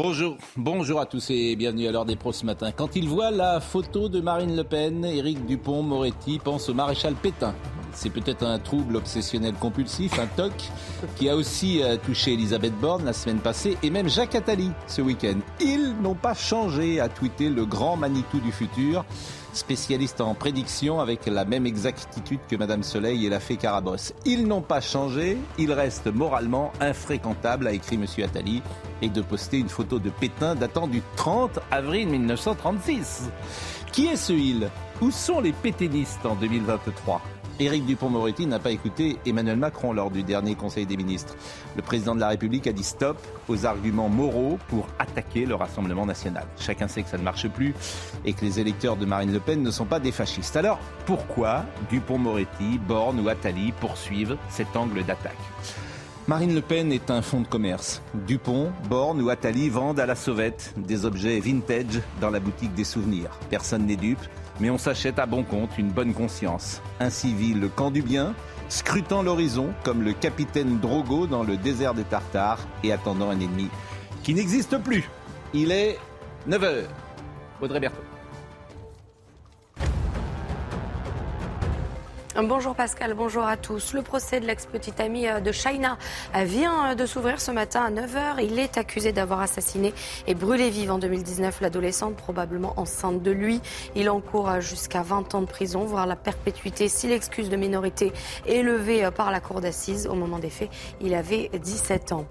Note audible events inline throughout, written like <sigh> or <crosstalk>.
Bonjour, bonjour à tous et bienvenue à l'heure des pros ce matin. Quand il voit la photo de Marine Le Pen, Éric Dupont-Moretti pense au maréchal Pétain. C'est peut-être un trouble obsessionnel compulsif, un TOC, qui a aussi euh, touché Elisabeth Borne la semaine passée et même Jacques Attali ce week-end. Ils n'ont pas changé, a tweeté le grand Manitou du futur, spécialiste en prédiction avec la même exactitude que Madame Soleil et la fée Carabosse. Ils n'ont pas changé, ils restent moralement infréquentables, a écrit Monsieur Attali, et de poster une photo de Pétain datant du 30 avril 1936. Qui est ce il? Où sont les pétainistes en 2023 Éric Dupont-Moretti n'a pas écouté Emmanuel Macron lors du dernier Conseil des ministres. Le président de la République a dit stop aux arguments moraux pour attaquer le Rassemblement national. Chacun sait que ça ne marche plus et que les électeurs de Marine Le Pen ne sont pas des fascistes. Alors pourquoi Dupont-Moretti, Borne ou Attali poursuivent cet angle d'attaque? Marine Le Pen est un fonds de commerce. Dupont, Borne ou Attali vendent à la sauvette des objets vintage dans la boutique des souvenirs. Personne n'est dupe mais on s'achète à bon compte une bonne conscience. Un civil, le camp du bien, scrutant l'horizon comme le capitaine Drogo dans le désert des Tartares et attendant un ennemi qui n'existe plus. Il est 9h. Audrey Berthaud. Bonjour Pascal, bonjour à tous. Le procès de l'ex-petite amie euh, de Shaina euh, vient euh, de s'ouvrir ce matin à 9h. Il est accusé d'avoir assassiné et brûlé vive en 2019 l'adolescente, probablement enceinte de lui. Il encourt jusqu'à 20 ans de prison, voire la perpétuité si l'excuse de minorité est levée par la cour d'assises. Au moment des faits, il avait 17 ans.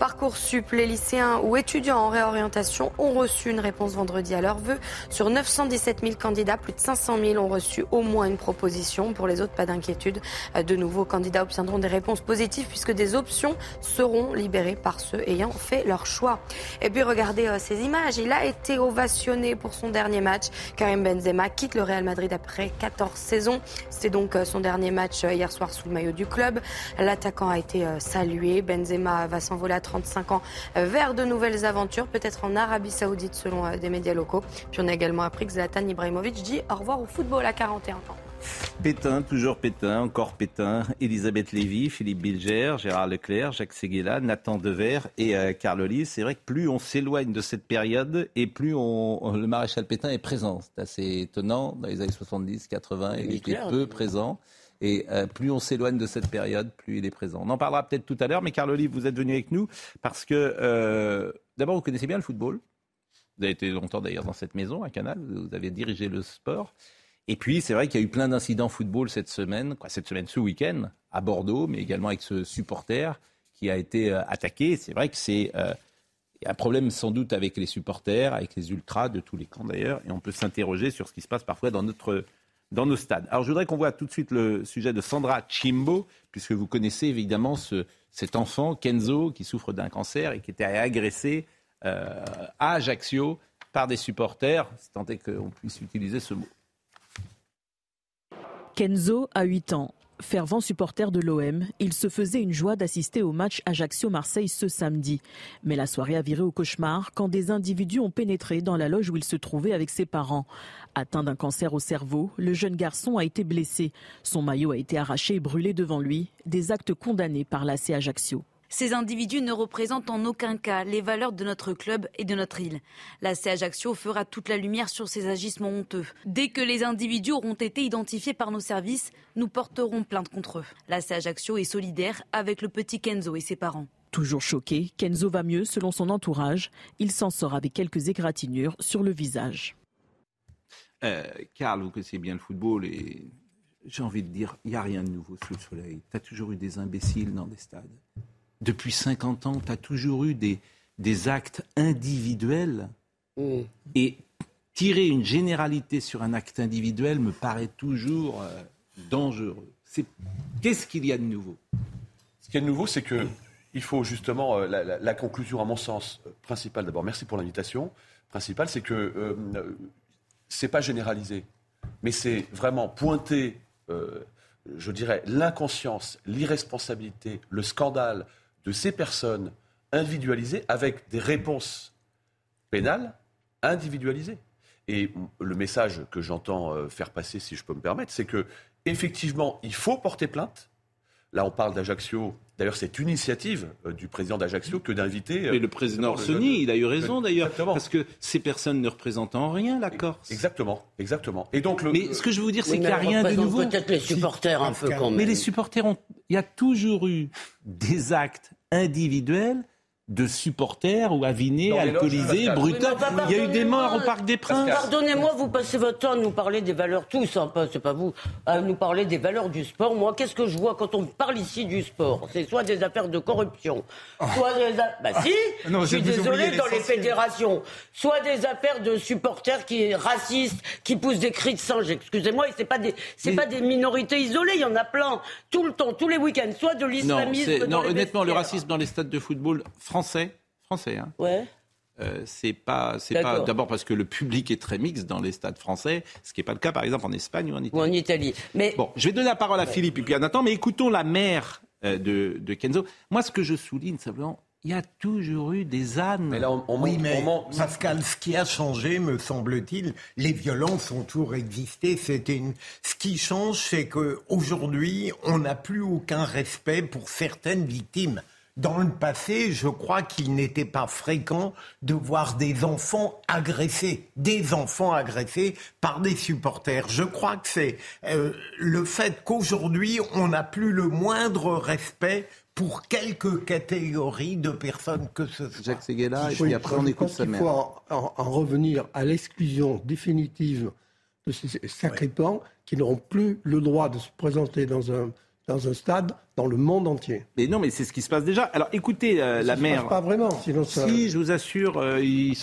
Parcoursup, les lycéens ou étudiants en réorientation ont reçu une réponse vendredi à leur vœu. Sur 917 000 candidats, plus de 500 000 ont reçu au moins une proposition. Pour les autres, pas d'inquiétude. De nouveaux candidats obtiendront des réponses positives puisque des options seront libérées par ceux ayant fait leur choix. Et puis regardez euh, ces images. Il a été ovationné pour son dernier match. Karim Benzema quitte le Real Madrid après 14 saisons. C'était donc euh, son dernier match euh, hier soir sous le maillot du club. L'attaquant a été salué. Benzema va s'envoler à 35 ans vers de nouvelles aventures, peut-être en Arabie Saoudite selon des médias locaux. Puis on a également appris que Zlatan Ibrahimovic dit au revoir au football à 41 ans. Pétain, toujours Pétain, encore Pétain, Elisabeth Lévy, Philippe Bilger, Gérard Leclerc, Jacques Seguela, Nathan Dever et euh, Carl C'est vrai que plus on s'éloigne de cette période et plus on, le maréchal Pétain est présent. C'est assez étonnant. Dans les années 70, 80, il, était peu présent. Et euh, plus on s'éloigne de cette période, plus il est présent. On en parlera peut-être tout à l'heure, mais Carl vous êtes venu avec nous parce que, euh, d'abord, vous connaissez bien le football. Vous avez été longtemps d'ailleurs dans cette maison à Canal, vous avez dirigé le sport. Et puis, c'est vrai qu'il y a eu plein d'incidents football cette semaine, cette semaine, ce week-end, à Bordeaux, mais également avec ce supporter qui a été euh, attaqué. C'est vrai que c'est euh, un problème sans doute avec les supporters, avec les ultras de tous les camps d'ailleurs, et on peut s'interroger sur ce qui se passe parfois dans, notre, dans nos stades. Alors, je voudrais qu'on voit tout de suite le sujet de Sandra Chimbo, puisque vous connaissez évidemment ce, cet enfant, Kenzo, qui souffre d'un cancer et qui était agressé euh, à Ajaccio par des supporters, c'est tant est qu'on puisse utiliser ce mot. Kenzo a 8 ans. Fervent supporter de l'OM, il se faisait une joie d'assister au match Ajaccio-Marseille ce samedi. Mais la soirée a viré au cauchemar quand des individus ont pénétré dans la loge où il se trouvait avec ses parents. Atteint d'un cancer au cerveau, le jeune garçon a été blessé. Son maillot a été arraché et brûlé devant lui. Des actes condamnés par l'AC Ajaccio. Ces individus ne représentent en aucun cas les valeurs de notre club et de notre île. La Ajaccio fera toute la lumière sur ces agissements honteux. Dès que les individus auront été identifiés par nos services, nous porterons plainte contre eux. La Ajaccio est solidaire avec le petit Kenzo et ses parents. Toujours choqué, Kenzo va mieux selon son entourage. Il s'en sort avec quelques égratignures sur le visage. Euh, Karl, vous connaissez bien le football et j'ai envie de dire, il n'y a rien de nouveau sous le soleil. Tu as toujours eu des imbéciles dans des stades depuis 50 ans, tu as toujours eu des, des actes individuels. Mm. Et tirer une généralité sur un acte individuel me paraît toujours euh, dangereux. Qu'est-ce qu'il y a de nouveau? Ce qu'il y a de nouveau, c'est que il faut justement, la, conclusion, à mon sens, principale d'abord, merci pour l'invitation, principale, c'est que c'est pas généralisé, mais c'est vraiment pointer, je dirais, l'inconscience, l'irresponsabilité, le scandale de ces personnes individualisées avec des réponses pénales individualisées. Et le message que j'entends euh, faire passer, si je peux me permettre, c'est que effectivement, il faut porter plainte. Là, on parle d'Ajaccio. D'ailleurs, c'est une initiative euh, du président d'Ajaccio que d'inviter. Mais le président Orsoni, il a eu raison d'ailleurs, parce que ces personnes ne représentent en rien la Corse. Exactement, exactement. Et donc, mais ce que je veux vous dire, c'est qu'il n'y a rien de nouveau. Peut-être les supporters un peu quand même. Mais les supporters ont, il y a toujours eu des actes individuels de supporters ou avinés, alcoolisés, brutaux. il y a eu des morts au Parc des Princes. Pardonnez-moi, vous passez votre temps à nous parler des valeurs tous, hein, c'est pas vous, à nous parler des valeurs du sport. Moi, qu'est-ce que je vois quand on parle ici du sport? C'est soit des affaires de corruption, soit des... Bah si, je suis désolé, dans les fédérations, soit des affaires de supporters qui racistes, qui poussent des cris de singe, excusez-moi, et c'est pas des, c'est pas des minorités isolées, il y en a plein, tout le temps, tous les week-ends, soit de l'islamisme... Non, honnêtement, le racisme dans les stades de football français, français. Hein. Ouais. Euh, c'est pas, c'est pas d'abord parce que le public est très mixte dans les stades français, ce qui n'est pas le cas par exemple en Espagne ou en Italie. Ou en Italie. Mais bon, je vais donner la parole à Philippe et puis à Nathan, mais écoutons la mère euh, de, de, Kenzo. Moi, ce que je souligne simplement, il y a toujours eu des ânes. Mais là, on, oui, mais Pascal, ce qui a changé, me semble-t-il, les violences ont toujours existé. C'était une... Ce qui change, c'est qu'aujourd'hui, on n'a plus aucun respect pour certaines victimes. Dans le passé, je crois qu'il n'était pas fréquent de voir des enfants agressés, des enfants agressés par des supporters. Je crois que c'est euh, le fait qu'aujourd'hui, on n'a plus le moindre respect pour quelques catégories de personnes que ce soit. Jacques Seguela, et puis après on écoute sa mère. Il faut en, revenir à l'exclusion définitive de ces sacripants qui n'auront plus le droit de se présenter dans un dans un stade dans le monde entier. Mais non, mais c'est ce qui se passe déjà. Alors écoutez, euh, la mer. pas vraiment, sinon ça... Si, je vous assure, euh, il...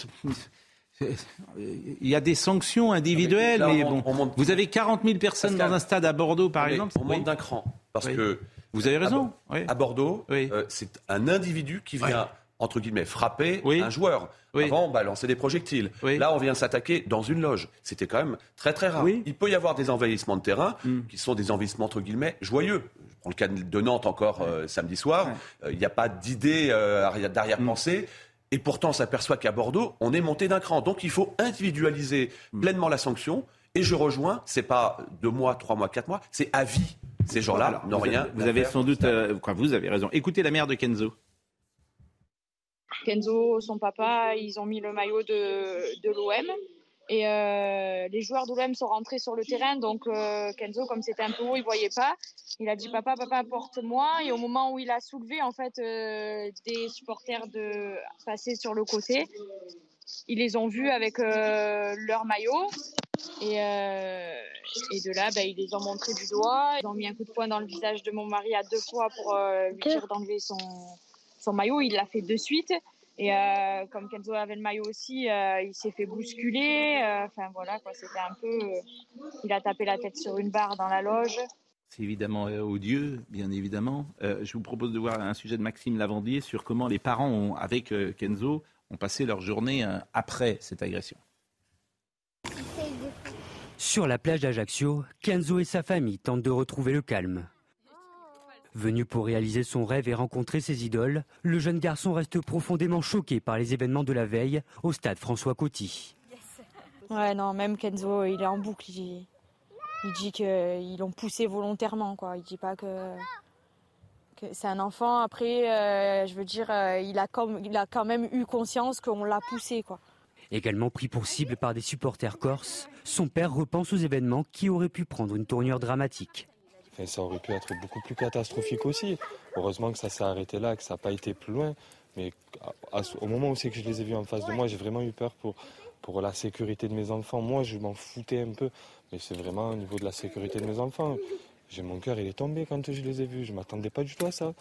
y a des sanctions individuelles, mais bon. Vous avez 40 000 personnes dans un stade à Bordeaux, par exemple. On monte d'un cran. Parce que. Vous avez raison. À, Bordeaux, euh, c'est un individu qui vient entre guillemets, frapper un joueur. Avant, on balançait des projectiles. Là, on vient s'attaquer dans une loge. C'était quand même très très rare. Il peut y avoir des envahissements de terrain mm. qui sont des envahissements entre guillemets joyeux. Je prends le cas de Nantes encore euh, samedi soir. Euh, il n'y a pas d'idée euh, d'arrière-pensée. Mm. Et pourtant, on s'aperçoit qu'à Bordeaux, on est monté d'un cran. Donc, il faut individualiser mm. pleinement la sanction. Et je rejoins, c'est pas deux mois, trois mois, quatre mois, c'est à vie. Ces gens-là n'ont rien. Vous avez sans doute, quoi, vous avez raison. Écoutez la mère de Kenzo. Kenzo, son papa, ils ont mis le maillot de, de l'OM. Et euh, les joueurs d'OM sont rentrés sur le terrain, donc euh, Kenzo, comme c'était un peu haut, il voyait pas. Il a dit papa, papa, porte-moi. Et au moment où il a soulevé en fait euh, des supporters de passer sur le côté, ils les ont vus avec leur maillot. Et, et de là, ben, ils les ont montrés du doigt. Ils ont mis un coup de poing dans le visage de mon mari à deux fois pour lui dire d'enlever son, son maillot. Il l'a fait de suite. Et euh, comme Kenzo avait le maillot aussi, euh, il s'est fait bousculer. Euh, enfin voilà, quoi, c'était un peu. il a tapé la tête sur une barre dans la loge. C'est évidemment odieux, bien évidemment. je vous propose de voir un sujet de Maxime Lavandier sur comment les parents, ont, avec Kenzo, ont passé leur journée après cette agression. Sur la plage d'Ajaccio, Kenzo et sa famille tentent de retrouver le calme. Venu pour réaliser son rêve et rencontrer ses idoles, le jeune garçon reste profondément choqué par les événements de la veille au stade François Coty. Ouais, non, même Kenzo, il est en boucle. Il, dit qu'ils l'ont poussé volontairement, quoi. Il dit pas que, c'est un enfant. Après, euh, je veux dire, euh, il, a il a quand même eu conscience qu'on l'a poussé, quoi. Également pris pour cible par des supporters corses, son père repense aux événements qui auraient pu prendre une tournure dramatique ça aurait pu être beaucoup plus catastrophique aussi. Heureusement que ça s'est arrêté là, que ça n'a pas été plus loin. Mais au moment où c'est que je les ai vus en face de moi, j'ai vraiment eu peur pour, pour la sécurité de mes enfants. Moi, je m'en foutais un peu, mais c'est vraiment au niveau de la sécurité de mes enfants. J'ai mon cœur, il est tombé quand je les ai vus. Je m'attendais pas du tout à ça.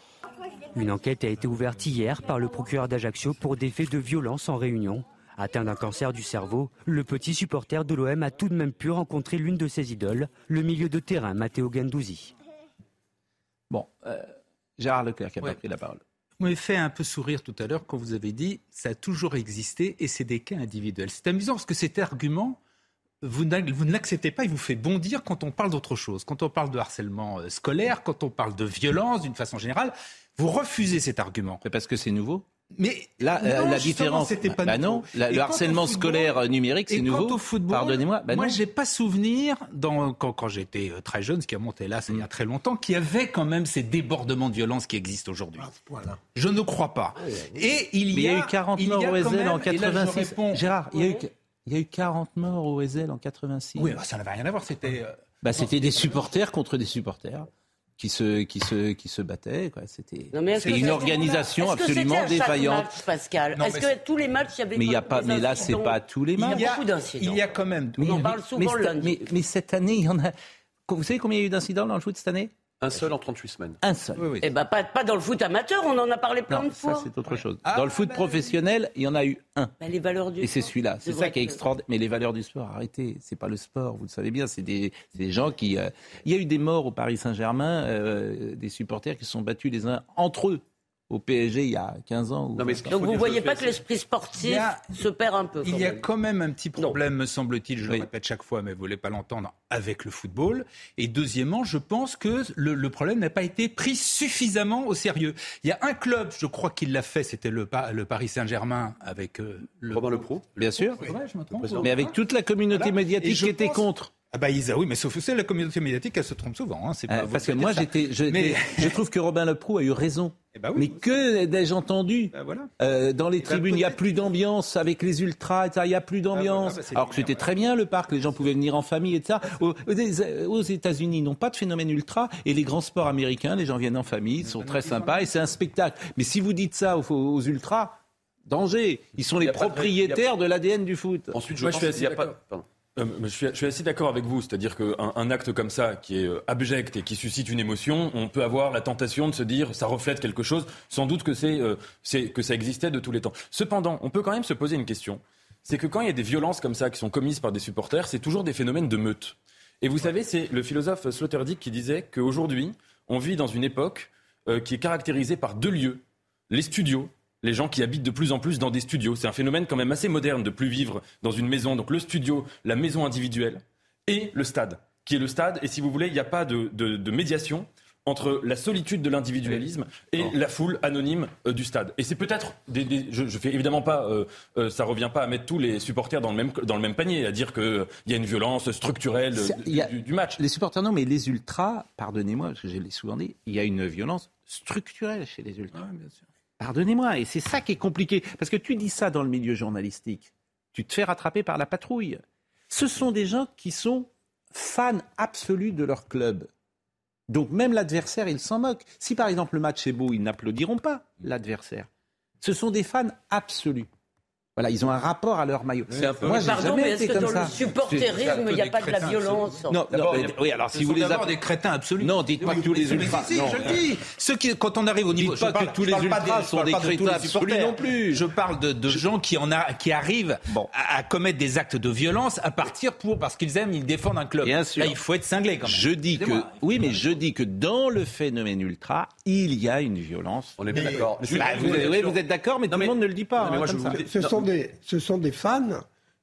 Une enquête a été ouverte hier par le procureur d'Ajaccio pour des faits de violence en réunion. Atteint d'un cancer du cerveau, le petit supporter de l'OM a tout de même pu rencontrer l'une de ses idoles, le milieu de terrain Matteo Gandouzi. Bon, euh, Gérard Leclerc qui a pas pris la parole. Vous m'avez fait un peu sourire tout à l'heure quand vous avez dit ça a toujours existé et c'est des cas individuels. C'est amusant parce que cet argument, vous ne l'acceptez pas, il vous fait bondir quand on parle d'autre chose. Quand on parle de harcèlement euh, scolaire, quand on parle de violence d'une façon générale, vous refusez cet argument. C'est parce que c'est nouveau? Mais là, euh, la différence, c'était pas bah non, le harcèlement scolaire euh, numérique, c'est nouveau. Au football, Pardonnez-moi. Bah moi, j'ai pas souvenir dans, quand, quand j'étais très jeune, ce qui a monté là, c'est il y a mm. très longtemps, qu'il y avait quand même ces débordements de violence qui existent aujourd'hui. Voilà. Je ne crois pas. Et il y, a, eu 40 morts au Ezel en 86. Gérard, il y a eu il y a eu 40 morts au Ezel en 86. Oui, bah, ça n'avait rien à voir. C'était. Euh, bah, c'était des supporters contre des supporters qui se, qui se, qui se battaient. Quoi. C'était une organisation absolument défaillante. Match, Pascal Est-ce que tous les matchs, il y avait mais il y a pas, Mais là, c'est pas tous les matchs. Il y a beaucoup d'incidents. Il y a quand même. On en parle souvent lundi. Mais, cette année, il y en a. Vous savez combien il y a eu d'incidents dans le foot cette année? Un seul en 38 semaines. Un seul. Oui, Eh ben, pas, pas, dans le foot amateur, on en a parlé plein de fois. Ça, c'est autre chose. Ah, dans le foot bah, professionnel, il y en a eu un. Bah, les valeurs du Et c'est celui-là. C'est ça qui est extraordinaire. Mais les valeurs du sport, arrêtez. C'est pas le sport, vous le savez bien. C'est des, des, gens qui. Euh, il y a eu des morts au Paris Saint-Germain, euh, des supporters qui se sont battus les uns entre eux au PSG il y a 15 ans. Donc vous ne voyez pas que l'esprit sportif se perd un peu Il y a quand même un petit problème, me semble-t-il, je le répète chaque fois, mais vous ne voulez pas l'entendre, avec le football. Et deuxièmement, je pense que le, problème n'a pas été pris suffisamment au sérieux. Il y a un club, je crois qu'il l'a fait, c'était le, le, Paris Saint-Germain avec euh, le... Robin Le Pro. Bien sûr. mais avec toute la communauté médiatique qui était contre. Ah bah Isa, oui, mais sauf que c'est la communauté médiatique, elle se trompe souvent. Hein, pas euh, parce que moi, j'étais, je, mais... <laughs> je trouve que Robin Leproux a eu raison. Eh ben mais que d'ai-je entendu voilà. euh, Dans les eh ben tribunes, il n'y a plus d'ambiance avec les ultras, il n'y a plus d'ambiance. Ah, Alors que c'était très bien le parc, les gens pouvaient venir en famille et ça. Aux, aux États-Unis, ils n'ont pas de phénomène ultra et les grands sports américains, les gens viennent en famille, ils sont très sympas et c'est un spectacle. Mais si vous dites ça aux, aux ultras, danger. Ils sont les propriétaires de l'ADN du foot. Ensuite, je, pense qu'il n'y a pas. Euh, je, suis, assez d'accord avec vous, c'est-à-dire qu'un un acte comme ça, qui est euh, abject et qui suscite une émotion, on peut avoir la tentation de se dire ça reflète quelque chose. Sans doute que c'est euh, que ça existait de tous les temps. Cependant, on peut quand même se poser une question. C'est que quand il y a des violences comme ça qui sont commises par des supporters, c'est toujours des phénomènes de meute. Et vous savez, c'est le philosophe Sloterdijk qui disait qu'aujourd'hui, on vit dans une époque qui est caractérisée par deux lieux les studios les gens qui habitent de plus en plus dans des studios. C'est un phénomène quand même assez moderne de plus vivre dans une maison. Donc le studio, la maison individuelle et le stade, qui est le stade. Et si vous voulez, il n'y a pas de, médiation entre la solitude de l'individualisme et la foule anonyme euh, du stade. Et c'est peut-être des, je, je fais évidemment pas, euh, euh, ça revient pas à mettre tous les supporters dans le même dans le même panier, à dire qu'il y a une violence structurelle du, match. Les supporters non, mais les ultras, pardonnez-moi, parce que je l'ai souvent dit, il y a une violence structurelle chez les ultras. bien sûr. Pardonnez-moi, et c'est ça qui est compliqué. Parce que tu dis ça dans le milieu journalistique, tu te fais rattraper par la patrouille. Ce sont des gens qui sont fans absolus de leur club. Donc même l'adversaire, ils s'en moquent. Si par exemple le match est beau, ils n'applaudiront pas l'adversaire. Ce sont des fans absolus. Voilà, ils ont un rapport à leur maillot. Un peu... Moi, Pardon, mais est-ce que dans le supporterisme, il n'y a pas de la violence Non, non oui, alors si vous les avez des crétins absolus. Non, dites pas que tous les ultras. Si, je le dis. Ceux qui, quand on arrive au niveau, dites pas que tous les ultras sont des crétins absolus non plus. Je parle de gens qui en a, qui arrivent à commettre des actes de violence à partir pour parce qu'ils aiment, ils défendent un club. Bien sûr. Là, il faut être cinglé quand même. Je dis que oui, mais je dis que dans le phénomène ultra, il y a une violence. On est bien d'accord. Bah, vous êtes d'accord, mais tout le monde ne le dit pas. Ce sont des fans,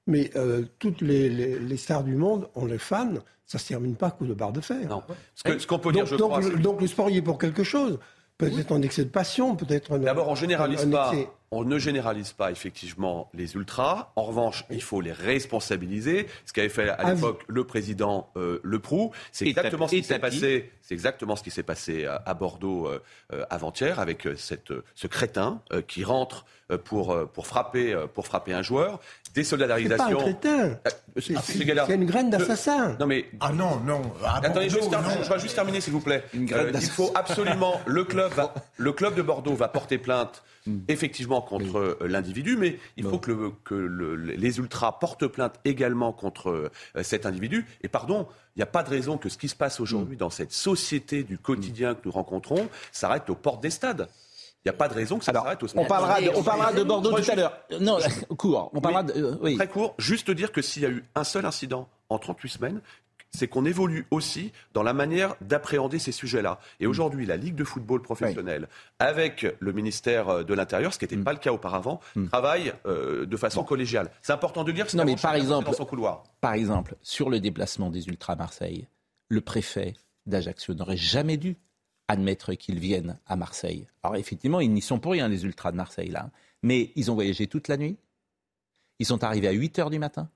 mais euh, toutes les, stars du monde ont les fans. Ça se termine pas coup de barre de fer. Non. Ce qu'on peut dire, je donc, crois, donc, le sport y est pour quelque chose. Peut-être un excès de passion, peut-être. D'abord, on généralise pas. On ne généralise pas effectivement les ultras. En revanche, il faut les responsabiliser. Ce qu'avait fait à l'époque le président euh, Le Prou, c'est exactement ce qui s'est passé. C'est exactement ce qui s'est passé à, Bordeaux euh, avant-hier avec cette, ce crétin qui rentre pour, pour frapper pour frapper un joueur désolidarisation. C'est pas un crétin. Euh, c'est une graine d'assassin. Non mais ah non non. Attendez, je, vais juste terminer s'il vous plaît. Euh, il faut absolument le club le club de Bordeaux va porter plainte hmm. effectivement contre euh, l'individu, mais il faut que, le, que le, les ultras portent plainte également contre cet individu. Et pardon, il n'y a pas de raison que ce qui se passe aujourd'hui hmm. dans cette société du quotidien que nous rencontrons s'arrête aux portes des stades. Il n'y a pas de raison que ça s'arrête au On parlera de, on parlera de Bordeaux tout à l'heure. Non, court. On parlera de, Très court. Juste dire que s'il y a eu un seul incident en 38 semaines, c'est qu'on évolue aussi dans la manière d'appréhender ces sujets-là. Et aujourd'hui, la Ligue de football professionnel, avec le ministère de l'Intérieur, ce qui n'était pas le cas auparavant, travaille euh, de façon collégiale. C'est important de dire Non, mais par exemple, dans son couloir. par exemple, sur le déplacement des Ultras à Marseille, le préfet d'Ajaccio n'aurait jamais dû admettre qu'ils viennent à Marseille. Alors effectivement, ils n'y sont pour rien, les Ultras de Marseille, là. Mais ils ont voyagé toute la nuit. Ils sont arrivés à 8 heures du matin.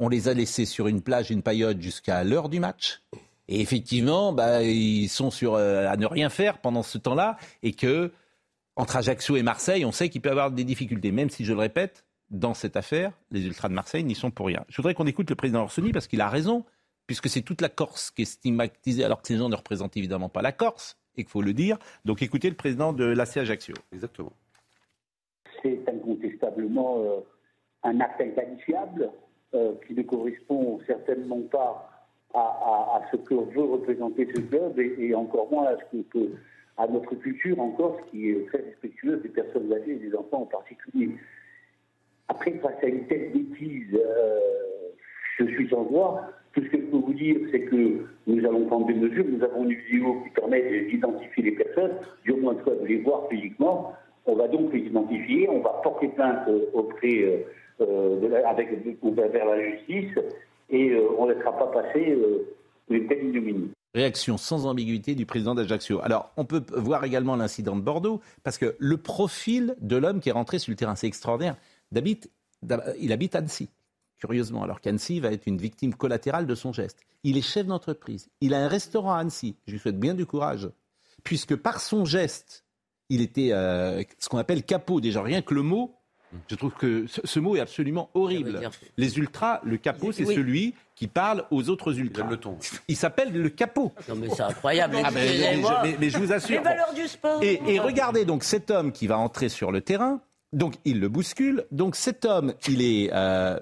On les a laissés sur une plage, une paillote jusqu'à l'heure du match. Et effectivement, bah, ils sont sur, euh, à ne rien faire pendant ce temps-là. Et que, entre Ajaccio et Marseille, on sait qu'il peut y avoir des difficultés. Même si, je le répète, dans cette affaire, les Ultras de Marseille n'y sont pour rien. Je voudrais qu'on écoute le président Orsoni parce qu'il a raison, puisque c'est toute la Corse qui est stigmatisée, alors que ces gens ne représentent évidemment pas la Corse, et qu'il faut le dire. Donc écoutez le président de l'AC Ajaccio. Exactement. C'est incontestablement euh, un acte inqualifiable euh, qui ne correspond certainement pas à, ce que veut représenter ce club et, encore moins à, ce que, que- à notre culture en Corse qui est très respectueuse des personnes âgées et des enfants en particulier. Après, face à une telle bêtise, euh, je suis sans voix. Tout ce que je peux vous dire, c'est que nous allons prendre des mesures. Nous avons une vidéo qui permet d'identifier les personnes, du moins de les voir physiquement. On va donc les identifier, on va porter plainte euh, auprès va vers la justice et euh, on ne laissera pas passer euh, une telle ignominie. Réaction sans ambiguïté du président d'Ajaccio. Alors, on peut voir également l'incident de Bordeaux, parce que le profil de l'homme qui est rentré sur le terrain, c'est extraordinaire. Il habite Annecy, curieusement, alors qu'Annecy va être une victime collatérale de son geste. Il est chef d'entreprise, il a un restaurant à Annecy, je lui souhaite bien du courage, puisque par son geste, il était euh, ce qu'on appelle capot, déjà rien que le mot. Je trouve que ce, ce mot est absolument horrible. Les ultras, le capot, c'est Oui. celui qui parle aux autres ultras. Il s'appelle le capot. Non, mais c'est incroyable. Ah, mais, mais- excusez-moi. mais- mais je vous assure. Les valeurs du sport. Et, et regardez donc cet homme qui va entrer sur le terrain. Donc il le bouscule. Donc cet homme, il est euh,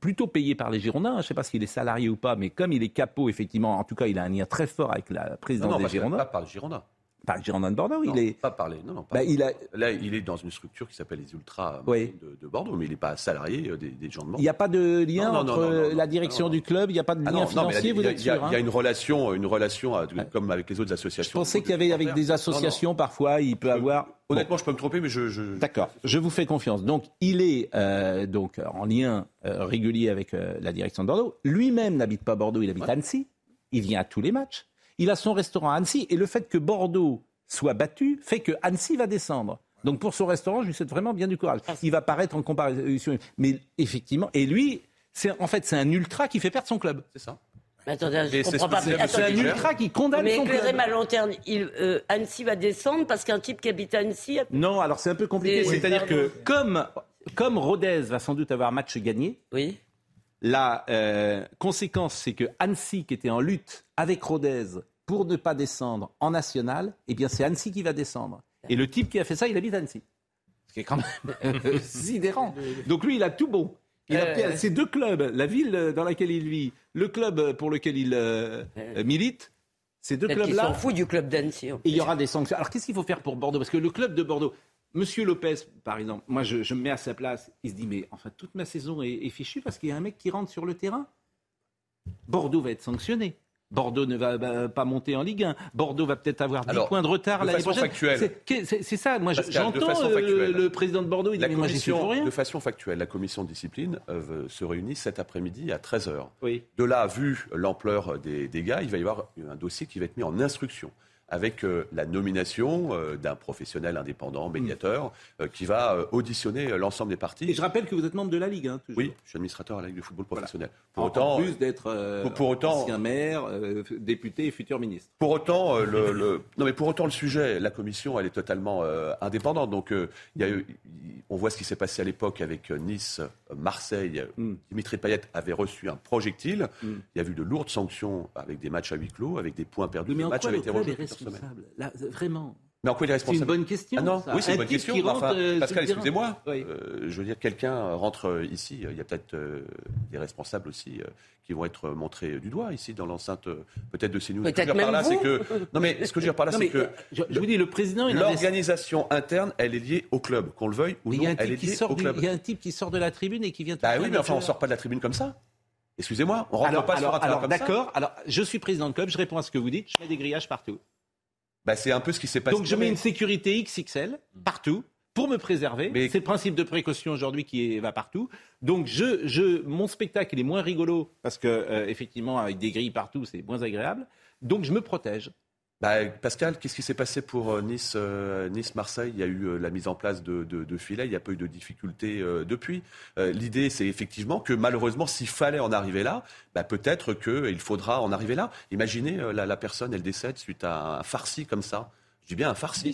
plutôt payé par les Girondins. Je ne sais pas s'il est salarié ou pas, mais comme il est capot, effectivement, en tout cas, il a un lien très fort avec la présidence Non, non, des Girondins. pas par les Girondins. Par les Girondins de Bordeaux, Non, il est. pas parler. Non, non, pas Bah, il a- Là, il est dans une structure qui s'appelle les Ultras Oui. de, de Bordeaux, mais il n'est pas salarié euh, des, des gens de Bordeaux. Il n'y a pas de lien Non, non, entre non, la direction du club, il n'y a pas de Ah lien financier, il vous y a- êtes il y a- sûr Il y a hein une relation, une relation comme avec les autres associations. Je pensais qu'il y avait avec des associations, parfois, il peut avoir. Honnêtement, je peux me tromper, mais je. je- D'accord, je vous fais confiance. Donc, il est euh, donc en lien euh, régulier avec euh, la direction de Bordeaux. Lui-même n'habite pas Bordeaux, il habite Annecy. Il vient à tous les matchs. Il a son restaurant à Annecy. Et le fait que Bordeaux soit battu fait que Annecy va descendre. Donc, pour son restaurant, je lui souhaite vraiment bien du courage. Il va paraître en comparaison. Mais effectivement, et lui, c'est en fait, c'est un ultra qui fait perdre son club. C'est ça. Mais attendez, je comprends pas. C'est un ultra qui condamne mais son club. ma lanterne. Il, euh, Annecy va descendre parce qu'un type qui habite à Annecy. a- Non, alors c'est un peu compliqué. Oui, C'est-à-dire que comme, comme Rodez va sans doute avoir match gagné, oui. La euh, conséquence, c'est que Annecy, qui était en lutte avec Rodez pour ne pas descendre en national, eh bien c'est Annecy qui va descendre. Et le type qui a fait ça, il habite Annecy. Ce qui est quand même <laughs> sidérant. Donc lui, il a tout bon. Il a Euh. ces deux clubs, la ville dans laquelle il vit, le club pour lequel il euh, euh, milite, ces deux clubs-là. s'en fout du club d'Annecy. en Et il y aura des sanctions. Alors qu'est-ce qu'il faut faire pour Bordeaux? Parce que le club de Bordeaux, Monsieur Lopez, par exemple, moi je, je me mets à sa place, il se dit mais enfin toute ma saison est, est fichue parce qu'il y a un mec qui rentre sur le terrain. Bordeaux va être sanctionné. Bordeaux ne va, va pas monter en Ligue 1. Bordeaux va peut-être avoir 10 Alors, points de retard de l'année façon prochaine. factuelle. C'est- ça, moi j'entends euh, le président de Bordeaux, il dit mais moi rien. de façon factuelle, la commission de discipline euh, se réunit cet après-midi à 13h. Oui. De là, vu l'ampleur des dégâts, il va y avoir un dossier qui va être mis en instruction avec euh, la nomination euh, d'un professionnel indépendant, médiateur, euh, qui va auditionner l'ensemble des parties. Et je rappelle que vous êtes membre de la Ligue, hein, toujours. Oui, je suis administrateur à la Ligue de football professionnel. Pour en autant, plus d'être pour- pour autant- ancien maire, député et futur ministre. Pour autant, le, le- non mais pour autant le sujet, la commission, elle est totalement indépendante. Donc, il y a eu- il- on voit ce qui s'est passé à l'époque avec Nice, Marseille. Mm. Dimitri Payet avait reçu un projectile. Il y a eu de lourdes sanctions avec des matchs à huis clos, avec des points perdus. Mais le en match quoi avait le été club responsable Là, Vraiment. Mais en quoi il est C'est une responsable bonne question. Ah non, ça. oui, c'est Un une bonne question. rentre, enfin, euh, Pascal, excusez-moi. Oui. Euh, je veux dire, quelqu'un rentre euh, ici. Il y a peut-être euh, des responsables aussi euh, qui vont être montrés du doigt ici dans l'enceinte euh, peut-être de CNews. Ce que je veux Peut-être dire par même là, c'est que non mais ce que je veux dire par là, c'est que euh, je, je vous dis, le président, L'organisation interne, elle est liée au club, qu'on le veuille ou non, il y, a un elle est type qui liée sort au club. il y a un type qui sort de la tribune et qui vient. Bah toucher oui, mais enfin, on sort pas de la tribune comme ça. Excusez-moi, on rentre alors, pas sur un alors, comme ça. d'accord. Alors, je suis président de club, je réponds à ce que vous dites, je mets des grillages partout. Bah, c'est un peu ce qui s'est passé. Donc je mets une sécurité XXL partout pour me préserver. C'est le principe de précaution aujourd'hui qui va partout. Donc je, je, mon spectacle il est moins rigolo parce que euh, effectivement avec des grilles partout c'est moins agréable. Donc je me protège. Bah, Pascal, qu'est-ce qui s'est passé pour euh, Nice, euh, Nice-Marseille Il y a eu euh, la mise en place de, de- de filets, il n'y a pas eu de difficultés euh, depuis. Euh, L'idée, c'est effectivement que malheureusement, s'il fallait en arriver là, bah, peut-être qu'il faudra en arriver là. Imaginez, euh, la, la personne, elle décède suite à un farci comme ça. Je dis bien un farci.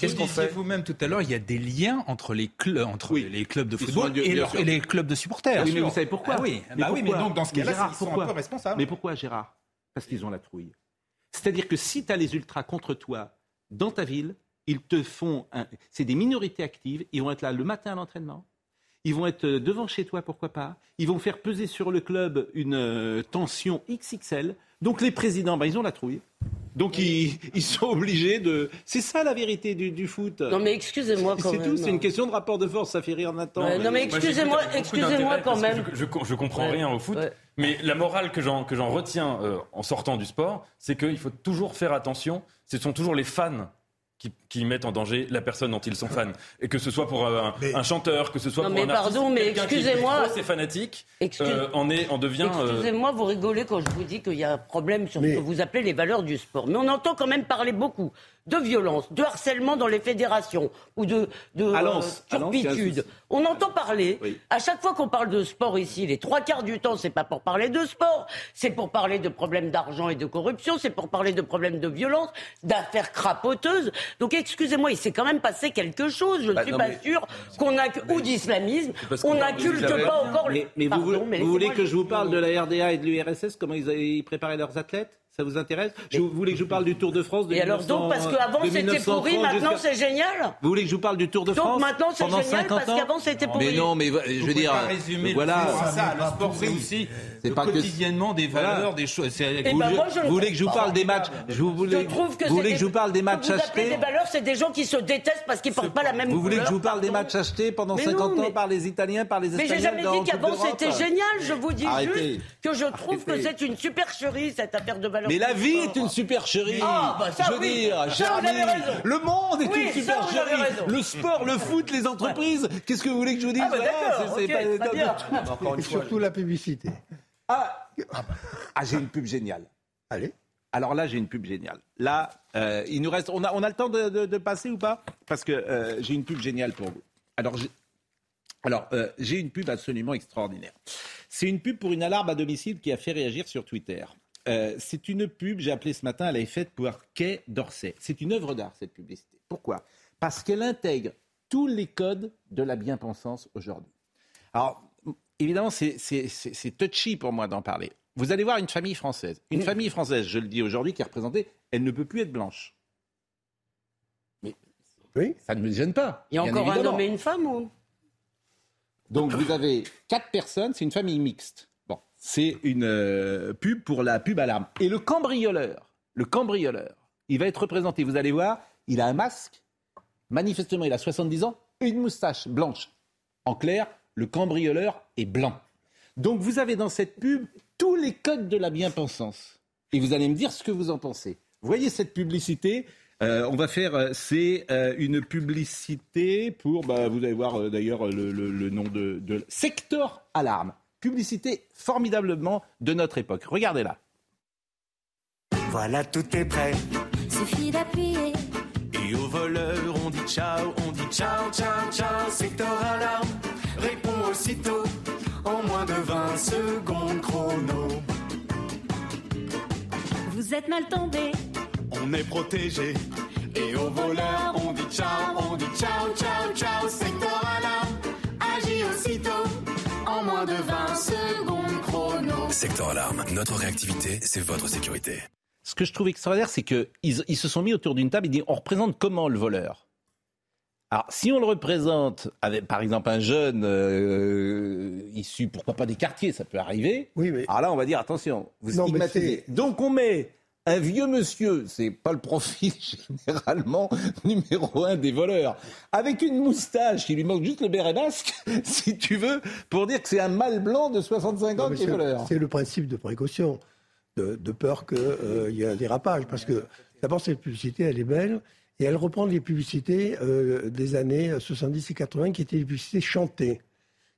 Qu'est-ce qu'on fait? Vous-même tout à l'heure Il y a des liens entre les, cl- entre les clubs de football et, leur- les clubs de supporters. Oui, mais vous savez pourquoi? Ah oui, Mais bah oui, mais pourquoi? donc dans ce cas-là, Gérard, ils sont pourquoi? un peu responsables. Mais pourquoi Gérard? Parce qu'ils ont la trouille. C'est-à-dire que si tu as les ultras contre toi dans ta ville, ils te font. un- C'est des minorités actives. Ils vont être là le matin à l'entraînement. Ils vont être devant chez toi, pourquoi pas. Ils vont faire peser sur le club une euh, tension XXL. Donc les présidents, ben, ils ont la trouille. Donc ils, ils sont obligés de. C'est ça la vérité du, du foot. Non, mais excusez-moi quand C'est même. tout, c'est une question de rapport de force. Ça fait rire Nathan. Ouais, non, mais Moi, excusez-moi- excusez-moi quand même. Je, je, je comprends Ouais. rien au foot, Ouais. mais la morale que j'en que j'en retiens euh, en sortant du sport, c'est qu'il faut toujours faire attention. Ce sont toujours les fans. Qui, qui mettent en danger la personne dont ils sont fans. Et que ce soit pour euh, un, un chanteur, que ce soit Non, pour mais un artiste, pardon, mais quelqu'un qui est excusez-moi. c'est fanatique, Excuse- euh, en, est, en devient... euh, Excusez-moi, vous rigolez quand je vous dis qu'il y a un problème sur ce que vous appelez les valeurs du sport. Mais on entend quand même parler beaucoup de violence, de harcèlement dans les fédérations ou de, de euh, turpitude. On entend parler. Oui. À chaque fois qu'on parle de sport ici, les trois quarts du temps, c'est pas pour parler de sport, c'est pour parler de problèmes d'argent et de corruption, c'est pour parler de problèmes de violence, d'affaires crapoteuses. Donc excusez-moi, il s'est quand même passé quelque chose. Je ne Bah, suis non, pas mais- sûr qu'on a ou d'islamisme, on n'inculte pas encore. Mais, mais Pardon, vous, voulez- vous voulez que je vous parle de la RDA et de l'URSS Comment ils, ils préparaient leurs athlètes? Ça vous intéresse? Je, Vous voulez que je vous parle du Tour de France de Et alors donc, parce qu'avant c'était 1930 pourri, maintenant c'est génial? Vous voulez que je vous parle du Tour de Donc France maintenant, c'est génial 50 parce qu'avant, c'était pourri. Mais non, mais je veux dire, voilà. ça. Le sport, c'est aussi C'est pas que- quotidiennement des Voilà. valeurs, des choses. Eh vous, ben, voulez- moi, je vous voulez que je vous parle des matchs Je trouve que vous voulez que je vous parle des matchs vous achetés des valeurs, c'est des gens qui se détestent parce qu'ils portent pas la même Vous voulez que je vous parle des matchs achetés pendant Mais 50 non, ans mais- par les Italiens, par les Mais Espagnols j'ai jamais dit qu'avant c'était génial. Je vous dis Arrêtez. juste que je trouve que c'est une supercherie cette affaire de valeurs. Mais la vie est une supercherie. Ah, bah ça, je veux oui. dire, le monde est une supercherie. Le sport, le foot, les entreprises. Qu'est-ce que vous voulez que je vous dise surtout la publicité. Ah, ah, j'ai une pub géniale. Allez. Alors là, j'ai une pub géniale. Là, euh, il nous reste. On a, on a le temps de, de- de passer ou pas? Parce que euh, j'ai une pub géniale pour vous. Alors, j'ai, alors, euh, j'ai une pub absolument extraordinaire. C'est une pub pour une alarme à domicile qui a fait réagir sur Twitter. Euh, c'est une pub, j'ai appelé ce matin, elle est faite pour Quai d'Orsay. C'est une œuvre d'art, cette publicité. Pourquoi? Parce qu'elle intègre tous les codes de la bien-pensance aujourd'hui. Alors, évidemment, c'est- c'est c'est- c'est touchy pour moi d'en parler. Vous allez voir une famille française. Une famille française, je le dis aujourd'hui, qui est représentée, elle ne peut plus être blanche. Mais ça ne me gêne pas. Il y a encore un homme et une femme ou? Donc vous avez quatre personnes, c'est une famille mixte. Bon, c'est une euh, pub pour la pub alarme. Et le cambrioleur, le cambrioleur, il va être représenté, vous allez voir, il a un masque, manifestement il a 70 ans, et une moustache blanche. En clair, le cambrioleur est blanc. Donc vous avez dans cette pub tous les codes de la bien-pensance. Et vous allez me dire ce que vous en pensez. Vous voyez cette publicité Euh, on va faire, euh, c'est euh, une publicité pour, bah, vous allez voir euh, d'ailleurs le, le- le nom de, de Sector Alarme. Publicité formidablement de notre époque. Regardez-la. Voilà, tout est prêt. Suffit d'appuyer. Et au voleur, on dit ciao, on dit ciao, ciao, ciao. Secteur alarme, aussitôt. En moins de 20 secondes chrono. Vous êtes mal tombé. On est protégé. Et au voleur, on dit ciao, on dit ciao, ciao, ciao. Secteur alarme, agis aussitôt. En moins de 20 secondes chrono. Secteur Alarme, notre réactivité, c'est votre sécurité. Ce que je trouve extraordinaire, c'est qu'ils ils se sont mis autour d'une table et disent on représente comment le voleur? Alors, si on le représente avec, par exemple, un jeune euh, issu, pourquoi pas des quartiers, ça peut arriver. Oui. Alors là, on va dire attention, vous stigmatisez. Donc, on met un vieux monsieur, c'est pas le profil <laughs> généralement numéro un des voleurs, avec une moustache, il lui manque juste le béret basque, <laughs> si tu veux, pour dire que c'est un mâle blanc de 65 ans qui est voleur. C'est le principe de précaution, de, de peur qu'il y ait un dérapage. Parce que d'abord, cette publicité, elle est belle. Et elle reprend les publicités euh, des années 70 et 80 qui étaient des publicités chantées.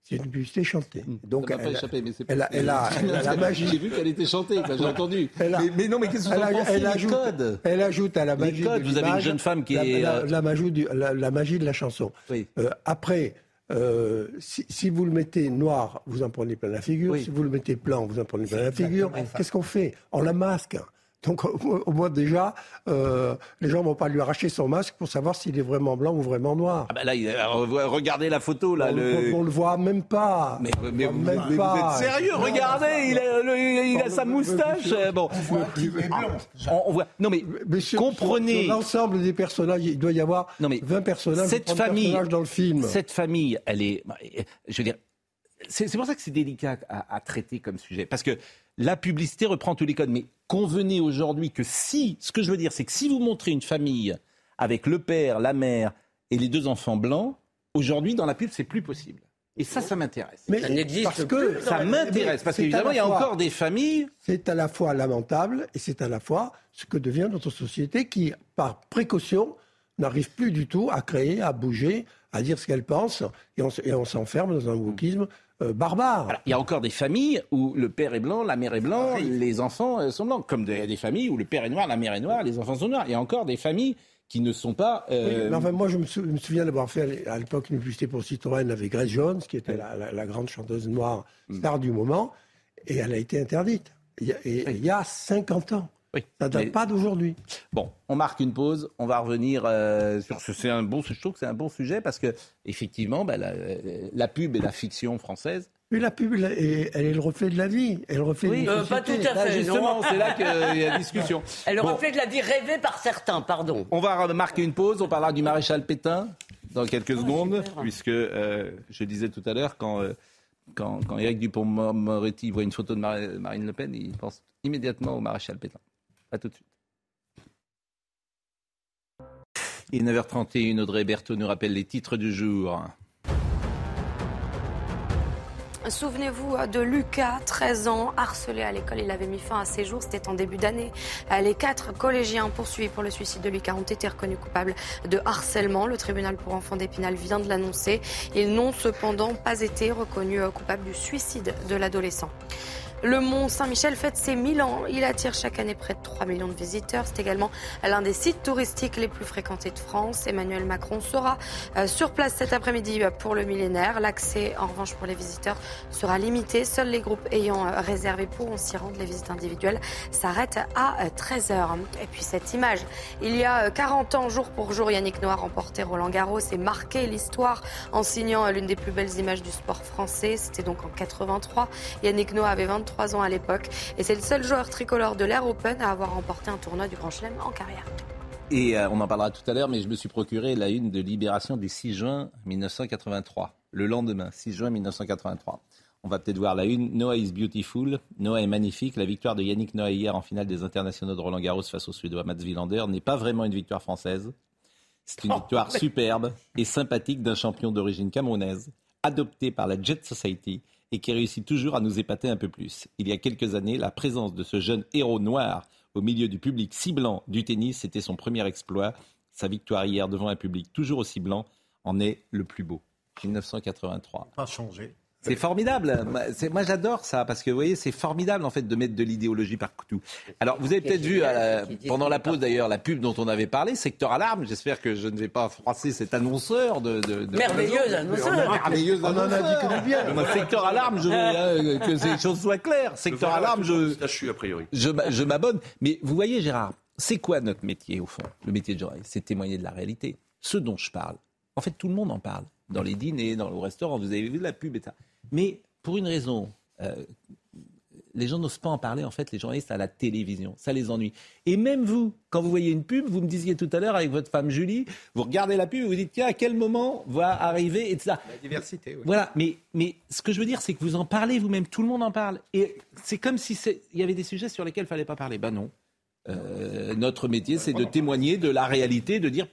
C'est une publicité chantée. Donc, Ça pas elle, a- échappé, mais c'est elle a, elle a- elle a la <laughs> magie. J'ai vu qu'elle était chantée, j'ai entendu. Elle a- mais, mais non, mais qu'est-ce que vous en pensez elle les ajoute, codes elle ajoute à la Les magie codes, de vous avez une jeune femme qui la, est, la- euh, la magie du- la- la magie de la chanson. Euh, après, euh, si, si vous le mettez noir, vous en prenez plein la figure. Si vous le mettez blanc, vous en prenez plein la figure. Qu'est-ce qu'on fait? On la masque. Donc au, moins- au moins déjà, euh, les gens vont pas lui arracher son masque pour savoir s'il est vraiment blanc ou vraiment noir. Ah bah là, regardez la photo là. on, le... on- on le voit même pas. Mais, vous, voit même mais vous pas. êtes sérieux Regardez, il a, le- il a sa moustache. Bon, on, on voit. Non mais sur- comprenez. l'ensemble des personnages, il doit y avoir Non, mais 20 personnages, cette 30 famille, personnages dans le film. Cette famille, elle est. bah, Je veux dire. C'est pour ça que c'est délicat à, à traiter comme sujet. Parce que la publicité reprend tous les codes. Mais convenez aujourd'hui que si. Ce que je veux dire, c'est que si vous montrez une famille avec le père, la mère et les deux enfants blancs, aujourd'hui, dans la pub, c'est plus possible. Et ça, ça m'intéresse. Mais Ça n'existe que Ça m'intéresse. Parce qu'évidemment, il y a fois- encore des familles. C'est à la fois lamentable et c'est à la fois ce que devient notre société qui, par précaution, n'arrive plus du tout à créer, à bouger, à dire ce qu'elle pense et on, s- et on s'enferme dans un wokisme euh, barbare. Il y a encore des familles où le père est blanc, la mère est blanc, les enfants euh, sont blancs. Comme des, des familles où le père est noir, la mère est noire, les enfants sont noirs. Il y a encore des familles qui ne sont pas. euh, Oui, mais enfin, moi, je me, sou- me souviens d'avoir fait à l'époque une publicité pour Citroën avec Grace Jones, qui était la, la- la grande chanteuse noire Mm. star du moment, et elle a été interdite. Il y a, et- il y a 50 ans. Ça date Mais- pas d'aujourd'hui. Bon, on marque une pause. On va revenir euh, sur ce. C'est un bon. Je trouve que c'est un bon sujet parce que effectivement, bah, la, la pub et la fiction française. Mais la pub, elle est, elle est le reflet de la vie. Elle reflète Oui, Euh, pas tout à Là, fait. justement, non. c'est là qu'il y a discussion. <laughs> Elle Bon. reflète la vie rêvée par certains, pardon. On va marquer une pause. On parlera du maréchal Pétain dans quelques secondes, puisque euh, je disais tout à l'heure quand. euh, quand, quand Éric Dupont-Moretti voit une photo de Mar- Marine Le Pen, il pense immédiatement au maréchal Pétain. À tout de suite. Est 9h31, Audrey Berthaud nous rappelle les titres du jour. Souvenez-vous euh, de Lucas, 13 ans, harcelé à l'école. Il avait mis fin à ses jours, c'était en début d'année. Euh, Les quatre collégiens poursuivis pour le suicide de Lucas ont été reconnus coupables de harcèlement. Le tribunal pour enfants d'Épinal vient de l'annoncer. Ils n'ont cependant pas été reconnus euh, coupables du suicide de l'adolescent. Le Mont Saint-Michel fête ses 1000 ans. Il attire chaque année près de 3 millions de visiteurs. C'est également l'un des sites touristiques les plus fréquentés de France. Emmanuel Macron sera euh, sur place cet après-midi euh, pour le millénaire. L'accès, en revanche, pour les visiteurs sera limité. Seuls les groupes ayant euh, réservé pourront s'y rendre. Les visites individuelles s'arrêtent à 13h. Et puis cette image, il y a euh, 40 ans, jour pour jour, Yannick Noah remportait Roland Garros et marqué l'histoire en signant l'une des plus belles images du sport français. C'était donc en 83. Yannick Noah avait 23 ans à l'époque et c'est le seul joueur tricolore de l'Air Open à avoir remporté un tournoi du Grand Chelem en carrière. Et euh, on en parlera tout à l'heure, mais je me suis procuré la une de Libération du 6 juin 1983, le lendemain, 6 juin 1983. On va peut-être voir la une. Noah is beautiful. Noah est magnifique. La victoire de Yannick Noah hier en finale des internationaux de Roland Garros face au Suédois Mats Wilander n'est pas vraiment une victoire française. C'est une victoire superbe et sympathique d'un champion d'origine camerounaise, adopté par la Jet Society et qui réussit toujours à nous épater un peu plus. Il y a quelques années, la présence de ce jeune héros noir au milieu du public si blanc du tennis, c'était son premier exploit. Sa victoire hier devant un public toujours aussi blanc en est le plus beau. 1983. Pas changé. C'est formidable. Moi, c'est- Moi, j'adore ça parce que vous voyez, c'est formidable en fait de mettre de l'idéologie partout. Alors, vous avez peut-être vu la- pendant la pause d'ailleurs la pub dont on avait parlé, secteur alarme. J'espère que je ne vais pas froisser cet annonceur de, de, de Merveilleuse réseau. annonceur. Merveilleuse On en a annonceur. dit que du bien. Moi, secteur alarme, je veux hein, que ces <laughs> choses soient claires. Secteur alarme, je, Là, je suis a priori. je m'abonne. Mais vous voyez, Gérard, c'est quoi notre métier au fond? Le métier de journaliste, c'est témoigner de la réalité. Ce dont je parle, en fait, tout le monde en parle. Dans les dîners, dans le restaurant, vous avez vu la pub et ça. Mais pour une raison, euh, les gens n'osent pas en parler, en fait, les journalistes à la télévision. Ça les ennuie. Et même vous, quand vous voyez une pub, vous me disiez tout à l'heure avec votre femme Julie, vous regardez la pub et vous dites, tiens, à quel moment va arriver et ça. La diversité, oui. Voilà, mais, mais ce que je veux dire, c'est que vous en parlez vous-même, tout le monde en parle. Et c'est comme si c'est- il y avait des sujets sur lesquels il ne fallait pas parler. Ben non. Euh, notre métier, c'est de témoigner de la réalité, de dire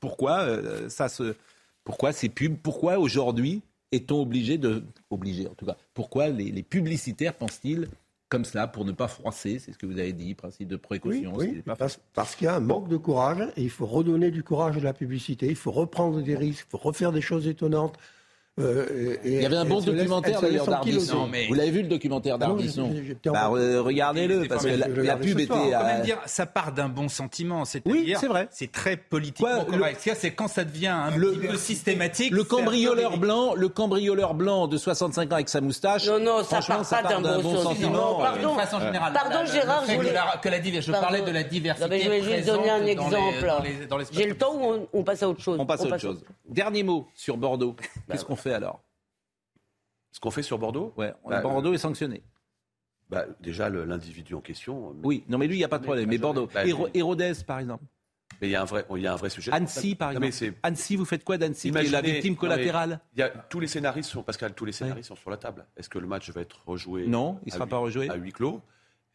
pourquoi euh, ça se, pourquoi ces pubs, pourquoi aujourd'hui est-on obligé de, obligé en tout cas, pourquoi les, les publicitaires pensent-ils comme cela pour ne pas froisser, c'est ce que vous avez dit, principe de précaution. Oui, c'est oui, pas- parce, parce qu'il y a un manque de courage et il faut redonner du courage à la publicité. Il faut reprendre des risques, il faut refaire des choses étonnantes. Euh, et- Il y avait un bon documentaire d'ailleurs d'Ardisson. Vous l'avez vu le documentaire Ah d'Ardisson bah, euh, Regardez-le, parce que la, la pub était. Faut quand à- même dire, ça part d'un bon sentiment, c'est-à-dire, Oui, c'est vrai. c'est très politiquement le- correct. C'est quand ça devient un petit peu systématique. Le cambrioleur blanc, le cambrioleur blanc de 65 ans avec sa moustache. Non, non, ça part ça pas d'un bon sentiment. sentiment. Pardon. de façon générale. Pardon, Gérard, le je parlais de la diversité. Mais je vais juste donner un exemple. J'ai le temps ou on, on passe à autre chose? On passe à autre chose. Dernier mot sur Bordeaux. Qu'est-ce qu'on fait alors Ce qu'on fait sur Bordeaux Ouais, Bah, Bordeaux est sanctionné. bah, Déjà, l'individu en question. Oui, non mais lui, il n'y a pas de problème. Mais Bordeaux. Bah, Héro- lui- Hérodès, par exemple. Mais il y a un vrai, il y a un vrai sujet. Annecy, par Non, mais exemple. Annecy, vous faites quoi d'Annecy est la Imaginez- victime collatérale il y a, tous les scénarios sont, Pascal, tous les scénarios sont sur la table. Est-ce que le match va être rejoué Non, il à sera pas rejoué. À huis clos.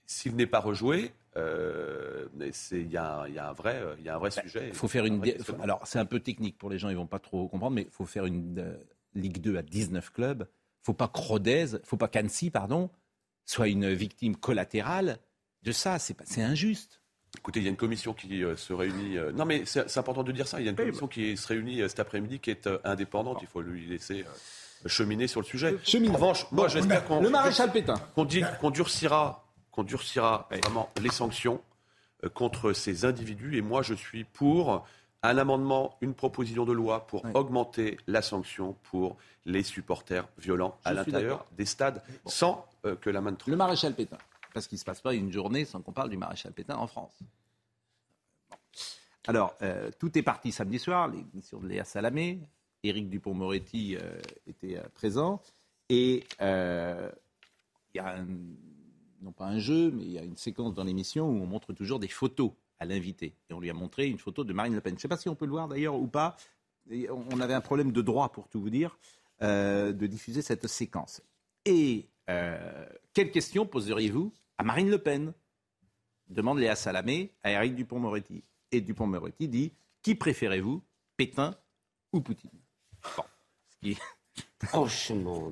S'il n'est pas rejoué, euh, il y, a un- il y a un vrai, il y a un vrai sujet. Il faut faire un une. vrai. Alors, c'est un peu technique pour les gens, ils vont pas trop comprendre, mais il faut faire une euh, Ligue 2 à 19 clubs. Il faut pas que Rodez, faut pas qu'Annecy, pardon, soit une victime collatérale de ça. C'est injuste. Écoutez, il y a une commission qui euh, se réunit. euh, non, mais c'est important de dire ça. Il y a une commission qui se réunit euh, cet après-midi qui est indépendante. Il faut lui laisser cheminer sur le sujet. En revanche, moi, j'espère qu'on Le maréchal Pétain. qu'on qu'on durcira, qu'on durcira vraiment les sanctions contre ces individus. Et moi, je suis pour un amendement, une proposition de loi pour augmenter la sanction pour les supporters violents à Je l'intérieur des stades, sans euh, que la main de Le maréchal Pétain. Parce qu'il ne se passe pas une journée sans qu'on parle du maréchal Pétain en France. Bon. Alors, euh, tout est parti samedi soir, l'émission de Léa Salamé. Éric Dupont-Moretti euh, était présent. Et il y a un- non pas un jeu, mais il y a une séquence dans l'émission où on montre toujours des photos à l'invité. Et on lui a montré une photo de Marine Le Pen. Je ne sais pas si on peut le voir d'ailleurs ou pas. On avait un problème de droit, pour tout vous dire, euh, de diffuser cette séquence. Et euh, quelle question poseriez-vous à Marine Le Pen? Demande Léa Salamé à Éric Dupont-Moretti. Et Dupont-Moretti dit Qui préférez-vous, Pétain ou Poutine? Bon. Ce qui- Franchement,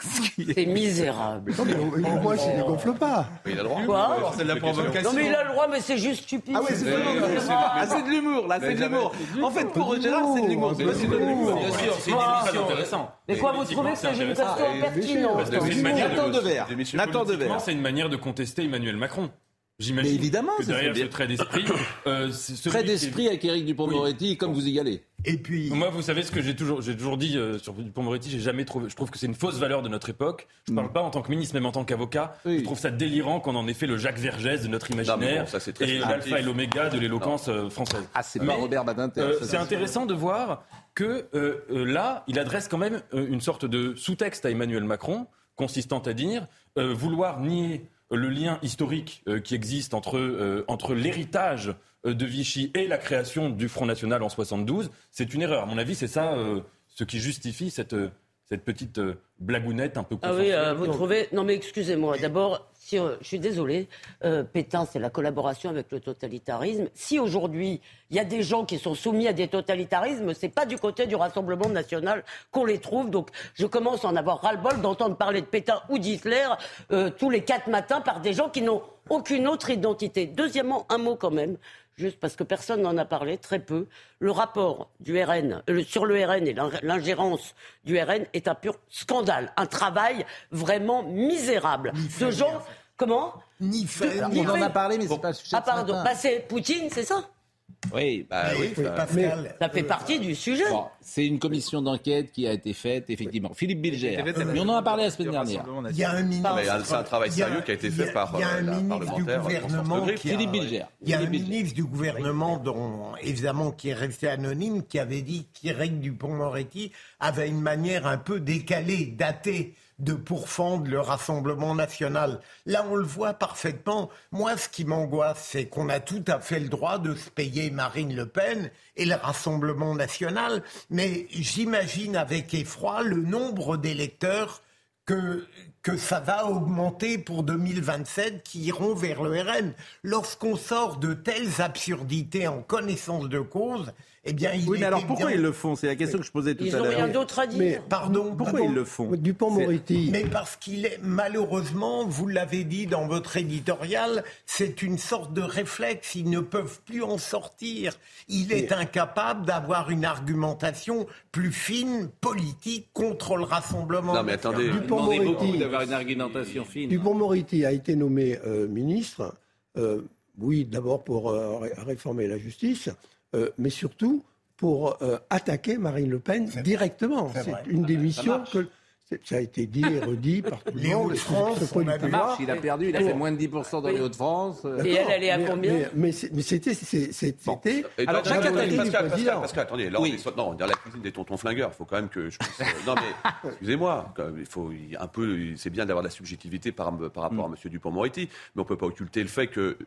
c'est misérable. Non, mais au, moins, il ne gonfle pas. Il a le droit. Quoi C'est de la provocation. Non mais il a le droit, mais c'est juste stupide. Ah ouais, c'est de l'humour. Ah, c'est de l'humour, là, c'est de l'humour. En fait, pour Gérard, c'est de l'humour. C'est de l'humour. Bien sûr, c'est une émission très intéressant. Mais quoi, vous trouvez que c'est une question pertinente Parce que c'est une manière Nathan de- Devers. Nathan Devers. c'est une manière de contester Emmanuel Macron. J'imagine évidemment, que derrière ce trait d'esprit, euh, Trait d'esprit avec Éric Dupont-Moretti, comme vous y allez. Et puis, Moi, vous savez ce que j'ai toujours, j'ai toujours dit euh, sur Dupond-Moretti, j'ai jamais trouvé. Je trouve que c'est une fausse valeur de notre époque. Je parle pas en tant que ministre, même en tant qu'avocat. Je trouve ça délirant qu'on en ait fait le Jacques Vergès de notre imaginaire bon, ça, c'est très et l'alpha et l'oméga de l'éloquence euh, française. Ah, c'est pas Robert Badinter. euh, c'est intéressant de voir que euh, euh, là, il adresse quand même euh, une sorte de sous-texte à Emmanuel Macron, consistant à dire euh, vouloir nier le lien historique euh, qui existe entre, euh, entre l'héritage euh, de Vichy et la création du Front National en 72, c'est une erreur. À mon avis, c'est ça euh, ce qui justifie cette, euh, cette petite euh, blagounette un peu Ah oui, euh, vous trouvez. Non, mais excusez-moi. D'abord, si, euh, je suis désolé. euh, Pétain, c'est la collaboration avec le totalitarisme. Si aujourd'hui, il y a des gens qui sont soumis à des totalitarismes, c'est pas du côté du Rassemblement national qu'on les trouve. Donc, je commence à en avoir ras-le-bol d'entendre parler de Pétain ou d'Hitler euh, tous les quatre matins par des gens qui n'ont aucune autre identité. Deuxièmement, un mot quand même. Juste parce que personne n'en a parlé, très peu. Le rapport du RN, euh, sur le RN et l'in- l'ingérence du RN est un pur scandale, un travail vraiment misérable. De gens, comment ni fait, Ni On en a parlé, mais c'est pas sujet Ah ce pardon, bah, c'est Poutine, c'est ça? Oui, bah oui. Oui, ça- Pascal, Ça fait partie du sujet. Bon, c'est une commission d'enquête qui a été faite, effectivement. Philippe Bilger. Mais on en a parlé la semaine dernière. il y a un ministre. Euh, c'est un travail sérieux qui a été fait par, euh, parlementaire Philippe Bilger. Il y a un ministre du gouvernement dont, évidemment, qui est resté anonyme, qui avait dit qu'Éric Dupont-Moretti avait une manière un peu décalée, datée de pourfendre le Rassemblement national. Là, on le voit parfaitement. Moi, ce qui m'angoisse, c'est qu'on a tout à fait le droit de se payer Marine Le Pen et le Rassemblement national, mais j'imagine avec effroi le nombre d'électeurs que, que ça va augmenter pour 2027 qui iront vers le RN. Lorsqu'on sort de telles absurdités en connaissance de cause, eh bien, il Oui, mais alors pourquoi bien- ils le font? C'est la question que je posais tout Ils à ont l'heure. rien d'autre à dire. Mais pardon, Pourquoi ils le font? Dupont-Moretti. Mais parce qu'il est malheureusement, vous l'avez dit dans votre éditorial, c'est une sorte de réflexe. Ils ne peuvent plus en sortir. Il est incapable d'avoir une argumentation plus fine, politique, contre le rassemblement. Non, mais attendez. Dupont-Moretti. d'avoir une argumentation fine. Dupont-Moretti a été nommé euh, ministre, euh, oui, d'abord pour euh, ré- réformer la justice, euh, mais surtout pour euh, attaquer Marine Le Pen directement. C'est une des Ça missions marche. que. Ça a été dit et redit par tout le Les monde. Hauts-de-France, ce point on du a vu. pouvoir. marche, il a perdu, il a fait moins de 10% dans les Hauts-de-France. Et elle, elle est à combien Mais, mais c'était. Et Alors, Jacques Attali, Pascal, Pascal. Pascal, attendez, là, on Oui. est, sur- non, on est dans la cuisine des tontons flingueurs. Il faut quand même que je puisse. euh, non, mais <laughs> excusez-moi, il faut un peu. C'est bien d'avoir de la subjectivité par, par rapport à M. Dupont-Moretti, mais on peut pas occulter le fait que.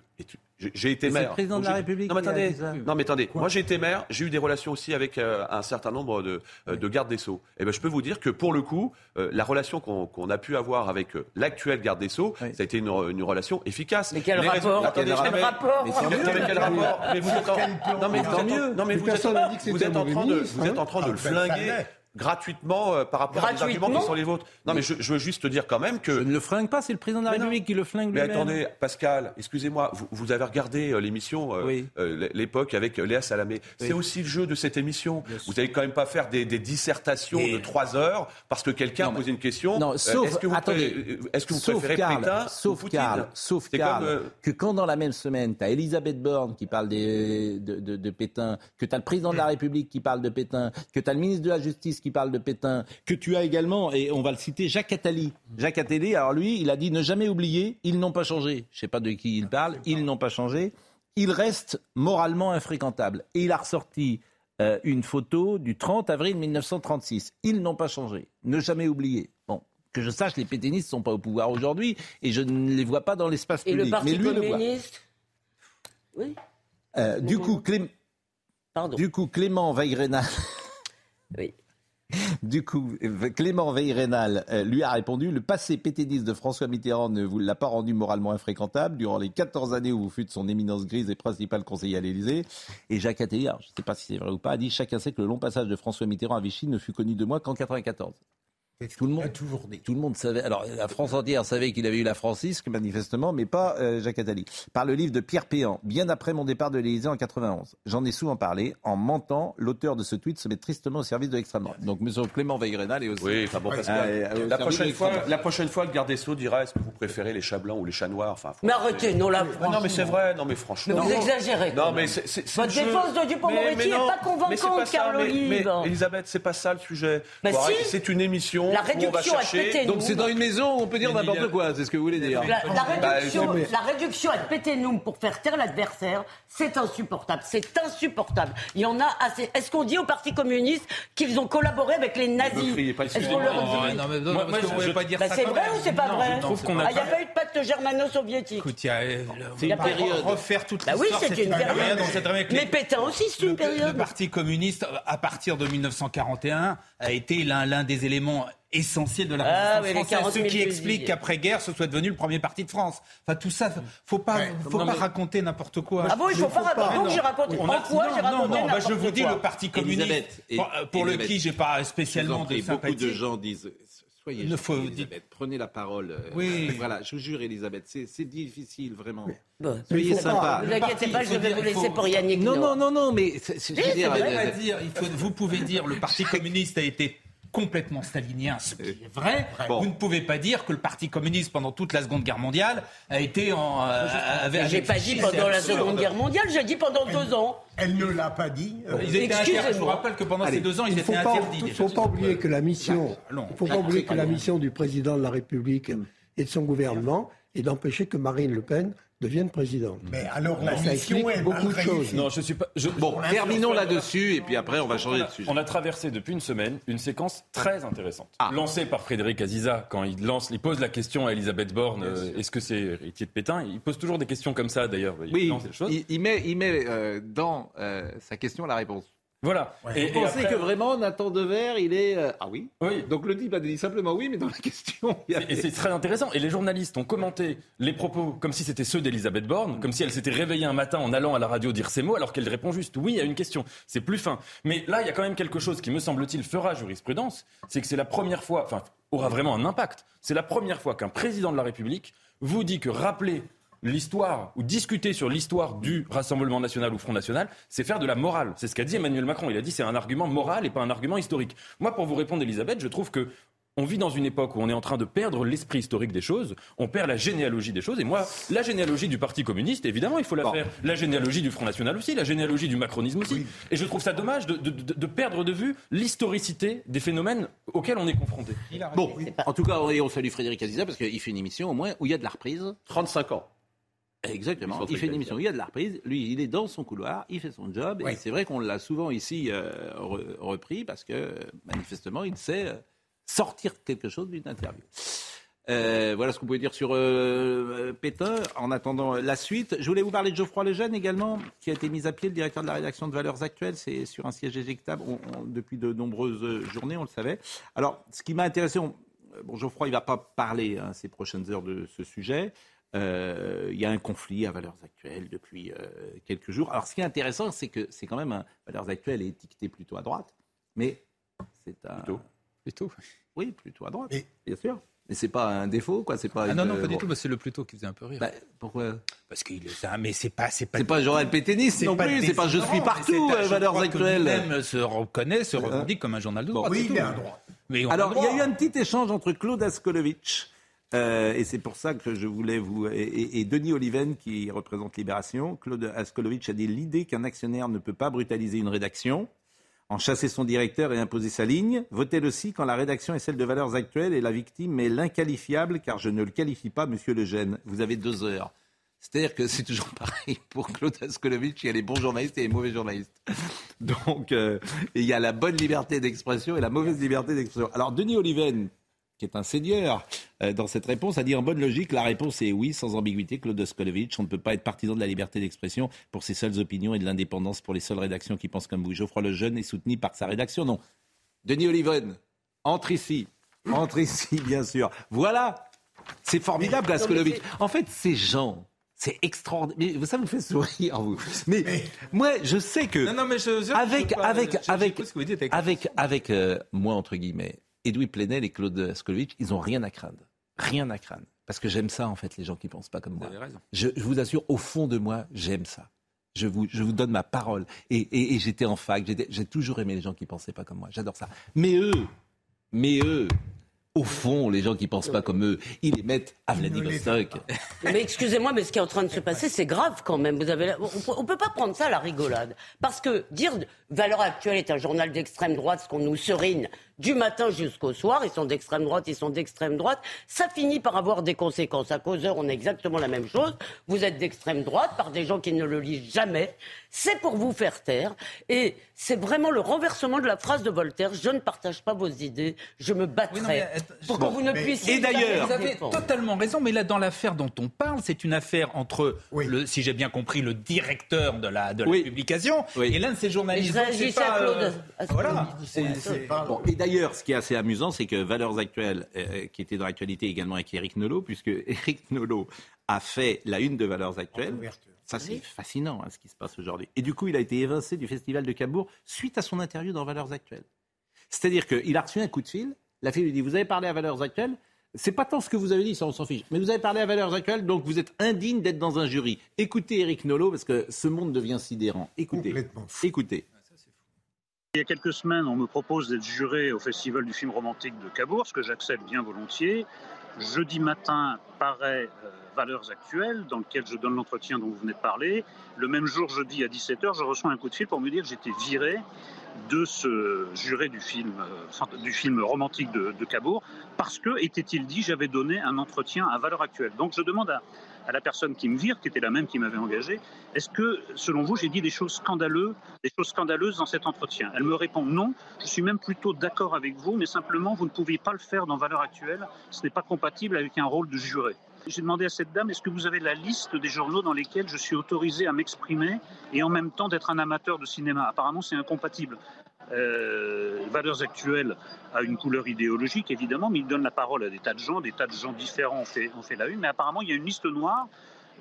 J'ai- été maire. le président de la j'ai- République Non, mais attendez. Non, mais attendez. Moi, j'ai été maire. J'ai eu des relations aussi avec euh, un certain nombre de, euh, de gardes des sceaux. Et ben, je peux vous dire que pour le coup, euh, la relation qu'on qu'on a pu avoir avec euh, l'actuel garde des sceaux, ça a été une, une relation efficace. Mais quel Les rapport raisons- Attendez, Quel rapport mais tant mieux, mais quel rapport Mais vous êtes en- Non, mais êtes en- non, mais vous êtes vous êtes en train de vous êtes hein. en train de Ah, le flinguer. Gratuitement euh, par rapport à des arguments qui sont les vôtres. Non, mais je, je veux juste te dire quand même que Je ne le flingue pas, c'est le président de la. République qui le flingue mais attendez, Pascal, excusez-moi, vous, vous avez regardé euh, l'émission, euh, Oui. euh, l'époque avec Léa Salamé. C'est aussi le jeu de cette émission. Vous allez quand même pas faire des, des dissertations Et- de trois heures parce que quelqu'un a mais- posé une question. Non, Euh, sauf, est-ce que vous, attendez, pré- est-ce que vous sauf préférez Karl, Pétain ou sauf Poutine Karl, sauf C'est Karl, comme, euh, que quand dans la même semaine, tu as Elisabeth Borne qui parle des, de, de- de Pétain, que tu as le président de la République qui parle de Pétain, que tu as le ministre de la Justice qui parle de Pétain, que tu as également, et on va le citer, Jacques Attali. Jacques Attali, alors lui, il a dit ne jamais oublier, ils n'ont pas changé. Je sais pas de qui il parle, ils n'ont pas changé. Ils restent moralement infréquentables. Et il a ressorti euh, une photo du 30 avril 1936. Ils n'ont pas changé. Ne jamais oublier. Bon, que je sache, les pétainistes ne sont pas au pouvoir aujourd'hui et je ne les vois pas dans l'espace Et public. le Parti Mais lui le voit. communiste? Oui. Euh, du, coup, du coup, Clément Veil-Rénal. Oui. Du coup, Clément Veil-Rénal euh, lui a répondu Le passé pétainiste de François Mitterrand ne vous l'a pas rendu moralement infréquentable durant les 14 années où vous fûtes son éminence grise et principal conseiller à l'Élysée. Et Jacques Attali, alors, je ne sais pas si c'est vrai ou pas, a dit Chacun sait que le long passage de François Mitterrand à Vichy ne fut connu de moi qu'en 94. Tout le, monde, toujours dit. tout le monde savait. Alors, la France entière savait qu'il avait eu la Francisque, manifestement, mais pas euh, Jacques Attali. Par le livre de Pierre Péan, bien après mon départ de l'Élysée en 91. J'en ai souvent parlé. En mentant, l'auteur de ce tweet se met tristement au service de l'extrême droite. Donc, M. Clément Veil-Rénal est aussi. Oui, enfin bon, euh, la, service prochaine fois, la prochaine fois, le garde des Sceaux dira est-ce que vous préférez les chats blancs ou les chats noirs? Enfin, Mais arrêtez, non là, non, mais c'est vrai, non, mais franchement. Mais vous exagérez, Non, mais c'est. Votre défense de Dupond-Moretti Mais- mais est non, pas convaincante, Carl mais- Olive. Mais, Elisabeth, c'est pas ça le sujet. Bah C'est une émission. La réduction à péter Donc, c'est dans une maison où on peut dire n'importe quoi, c'est ce que vous voulez dire. La, la Bah, réduction, mais- la réduction à péter nous pour faire taire l'adversaire, c'est insupportable. C'est insupportable. Il y en a assez. Est-ce qu'on dit au Parti communiste qu'ils ont collaboré avec les nazis. Est-ce qu'on leur Non, dit non, mais non, Moi- parce moi, que je- pas dire Bah, ça C'est vrai même. ou c'est pas Non, vrai a Ah, Il n'y a pas eu de pacte germano-soviétique. Écoute, il y a, C'est une période. refaire toute Bah oui, c'est une période. avec Mais les- Pétain aussi, c'est une le, période. le Parti communiste, à partir de 1941, a été l'un des éléments essentiels de la Ah oui, les 40 française, 000 ce qui explique qu'après-guerre, ce soit devenu le premier parti de France. Enfin, tout ça, faut pas, faut Non, pas mais- raconter n'importe quoi. Ah bon, il faut pas raconter. Donc j'ai raconté. On En a- quoi non, j'ai non, raconté non, bah, je vous dis quoi le Parti communiste, Elisabeth, et- pour, pour Elisabeth, lequel j'ai pas spécialement de prie, beaucoup sympathie. de gens disent. Soyez Ne faut- Elisabeth, prenez la parole. euh, Oui. <laughs> Voilà, je vous jure, Elisabeth, c'est difficile, vraiment. Bon. Soyez faut sympa. Ne vous inquiétez pas, je faut vais vous laisser faut- pour Yannick Non, non, non, non, mais c'est- Oui, dire, euh, dire, il faut- vous pouvez dire le Parti communiste a été complètement stalinien, ce qui est vrai. Bon. Vous ne pouvez pas dire que le Parti communiste, pendant toute la Seconde Guerre mondiale, a été en... euh, avec- J'ai pas dit pendant la. Seconde Guerre mondiale, j'ai dit pendant deux ans. Elle ne l'a pas dit. Euh, Ils étaient Excusez-moi. interdits. Je vous rappelle que pendant Allez, ces deux ans, ils ne étaient pas, interdits. il déjà. faut pas oublier que la mission, Allons. il faut pas oublier que la mission du président de la République et de son gouvernement est d'empêcher que Marine Le Pen devienne présidente. Mais alors la Ça mission est beaucoup de choses. Non, je suis pas. je- Bon, terminons là-dessus et puis après on va changer On de a, sujet. on a traversé depuis une semaine une séquence très intéressante, Ah. lancée par Frédéric Aziza quand il lance, il pose la question à Elisabeth Borne euh, est-ce que c'est héritier de Pétain? Il pose toujours des questions comme ça d'ailleurs. Il Oui, il met, il met euh, dans euh, sa question la réponse. Voilà. Et, vous pensez que vraiment Nathan Dever, il est euh, ah oui Oui. Donc le type a dit simplement oui, mais dans la question. il y a- Et c'est très intéressant. Et les journalistes ont commenté les propos comme si c'était ceux d'Elisabeth Borne, comme si elle s'était réveillée un matin en allant à la radio dire ces mots, alors qu'elle répond juste oui à une question. C'est plus fin. Mais là, il y a quand même quelque chose qui, me semble-t-il, fera jurisprudence. C'est que c'est la première fois, enfin, aura vraiment un impact. C'est la première fois qu'un président de la République vous dit que rappeler l'histoire ou discuter sur l'histoire du Rassemblement national ou Front national, c'est faire de la morale. C'est ce qu'a dit Emmanuel Macron. Il a dit c'est un argument moral et pas un argument historique. Moi, pour vous répondre, Elisabeth, je trouve que on vit dans une époque où on est en train de perdre l'esprit historique des choses, on perd la généalogie des choses. Et moi, la généalogie du Parti communiste, évidemment, il faut la faire. La généalogie du Front National aussi, la généalogie du macronisme aussi. Et je trouve ça dommage de, de- perdre de vue l'historicité des phénomènes auxquels on est confronté. Bon, en tout cas, on salue Frédéric Aziza parce qu'il fait une émission au moins où il y a de la reprise. 35 ans. Exactement. Il fait une émission il y a de la reprise. Lui, il est dans son couloir, il fait son job. Et c'est vrai qu'on l'a souvent ici euh, re- repris parce que manifestement, il sait euh, sortir quelque chose d'une interview. Euh, voilà ce qu'on pouvait dire sur euh, Pétain. En attendant la suite, je voulais vous parler de Geoffroy Lejeune également, qui a été mis à pied, le directeur de la rédaction de Valeurs Actuelles. C'est sur un siège éjectable On- on- depuis de nombreuses journées, on le savait. Alors, ce qui m'a intéressé, on- bon, Geoffroy, il ne va pas parler hein, ces prochaines heures de ce sujet. Euh, il y a un conflit à Valeurs Actuelles depuis euh, quelques jours. Alors, ce qui est intéressant, c'est que c'est quand même un Valeurs Actuelles est étiqueté plutôt à droite, mais c'est un Plutôt. Plutôt. oui, plutôt à droite, bien sûr. Mais c'est pas un défaut, quoi. C'est pas. Ah non, une- non, pas du bon. tout. bah, c'est le plutôt qui faisait un peu rire. Bah, pourquoi? Parce qu'il est ça, mais c'est pas, c'est pas. C'est pas Joël Péténiste non plus. C'est pas je suis partout. euh, Valeurs Actuelles. Même se reconnaît, se revendique comme un journal de Bon, droite. oui, il est à droite. Mais Alors, il y a eu un petit échange entre Claude Askolovitch, euh, et c'est pour ça que je voulais vous. Et, Denis Oliven, qui représente Libération. Claude Askolovitch a dit l'idée qu'un actionnaire ne peut pas brutaliser une rédaction, en chasser son directeur et imposer sa ligne. Votez-le si quand la rédaction est celle de Valeurs Actuelles et la victime est l'inqualifiable, car je ne le qualifie pas, monsieur Lejeune. Vous avez deux heures. C'est-à-dire que c'est toujours pareil pour Claude Askolovitch, il y a les bons journalistes et les mauvais journalistes. Donc, euh, il y a la bonne liberté d'expression et la mauvaise liberté d'expression. Alors, Denis Oliven, qui est un seigneur, euh, dans cette réponse, a dit en bonne logique, la réponse est oui, sans ambiguïté, Claude Askolovitch. On ne peut pas être partisan de la liberté d'expression pour ses seules opinions et de l'indépendance pour les seules rédactions qui pensent comme vous. Geoffroy Lejeune est soutenu par sa rédaction. Non. Denis Oliven, entre ici. Entre ici, bien sûr. Voilà. C'est formidable, Mais- non, mais Askolovitch. En fait, ces gens, c'est extraordinaire. Mais ça me fait sourire, vous. Mais, moi, je sais que. Non, non, mais je- je- avec, je- avec, je- avec, avec- avec, avec, euh, moi, entre guillemets, Edoui Plenel et Claude Askolovitch, ils ont rien à craindre. Rien à craindre. Parce que j'aime ça, en fait, les gens qui pensent pas comme moi. avez raison. Je, je vous assure, au fond de moi, j'aime ça. Je vous, je vous donne ma parole. Et, et- et j'étais en fac, j'ai toujours aimé les gens qui pensaient pas comme moi. J'adore ça. Mais eux, mais eux, au fond, les gens qui pensent pas comme eux, ils les mettent à Vladivostok. Mais excusez-moi, mais ce qui est en train de se passer, c'est grave quand même. Vous avez, la- on, ne peut pas prendre ça à la rigolade, parce que dire Valeur Actuelle est un journal d'extrême droite, ce qu'on nous serine du matin jusqu'au soir, ils sont d'extrême droite, ils sont d'extrême droite, ça finit par avoir des conséquences. À causeur, on a exactement la même chose. Vous êtes d'extrême droite par des gens qui ne le lisent jamais. C'est pour vous faire taire, et c'est vraiment le renversement de la phrase de Voltaire. Je ne partage pas vos idées, je me battrai pour que vous ne puissiez. Et d'ailleurs, vous avez défendre. totalement raison, mais là, dans l'affaire dont on parle, c'est une affaire entre, le, si j'ai bien compris, le directeur de la, de la Oui. publication et l'un de ses journalistes. Mais à Claude. euh, À voilà. que C'est- c'est- Bon, et d'ailleurs, ce qui est assez amusant, c'est que Valeurs Actuelles, euh, qui était dans l'actualité également avec Eric Nolot, puisque <laughs> Eric Nolot a fait la une de Valeurs Actuelles. Ça, c'est fascinant, hein, ce qui se passe aujourd'hui. Et du coup, il a été évincé du Festival de Cabourg suite à son interview dans Valeurs Actuelles. C'est-à-dire qu'il a reçu un coup de fil, la fille lui dit, vous avez parlé à Valeurs Actuelles? C'est pas tant ce que vous avez dit, ça on s'en fiche. Mais vous avez parlé à Valeurs Actuelles, donc vous êtes indigne d'être dans un jury. Écoutez Eric Nolot, parce que ce monde devient sidérant. Écoutez. Écoutez. Il y a quelques semaines, on me propose d'être juré au Festival du film romantique de Cabourg, ce que j'accepte bien volontiers. Jeudi matin paraît euh, Valeurs actuelles, dans lequel je donne l'entretien dont vous venez de parler. Le même jour, jeudi à 17h, je reçois un coup de fil pour me dire que j'étais viré de ce juré du film, euh, du film romantique de, de Cabourg, parce que, était-il dit, j'avais donné un entretien à Valeurs actuelles. Donc je demande à, à la personne qui me vire, qui était la même qui m'avait engagé, est-ce que, selon vous, j'ai dit des choses scandaleuses, des choses scandaleuses dans cet entretien? Elle me répond non, je suis même plutôt d'accord avec vous, mais simplement, vous ne pouviez pas le faire dans Valeurs actuelles, ce n'est pas compatible avec un rôle de juré. J'ai demandé à cette dame, est-ce que vous avez la liste des journaux dans lesquels je suis autorisé à m'exprimer et en même temps d'être un amateur de cinéma? Apparemment, c'est incompatible. Euh, Valeurs actuelles a une couleur idéologique, évidemment, mais il donne la parole à des tas de gens, des tas de gens différents ont fait, ont fait la une, mais apparemment, il y a une liste noire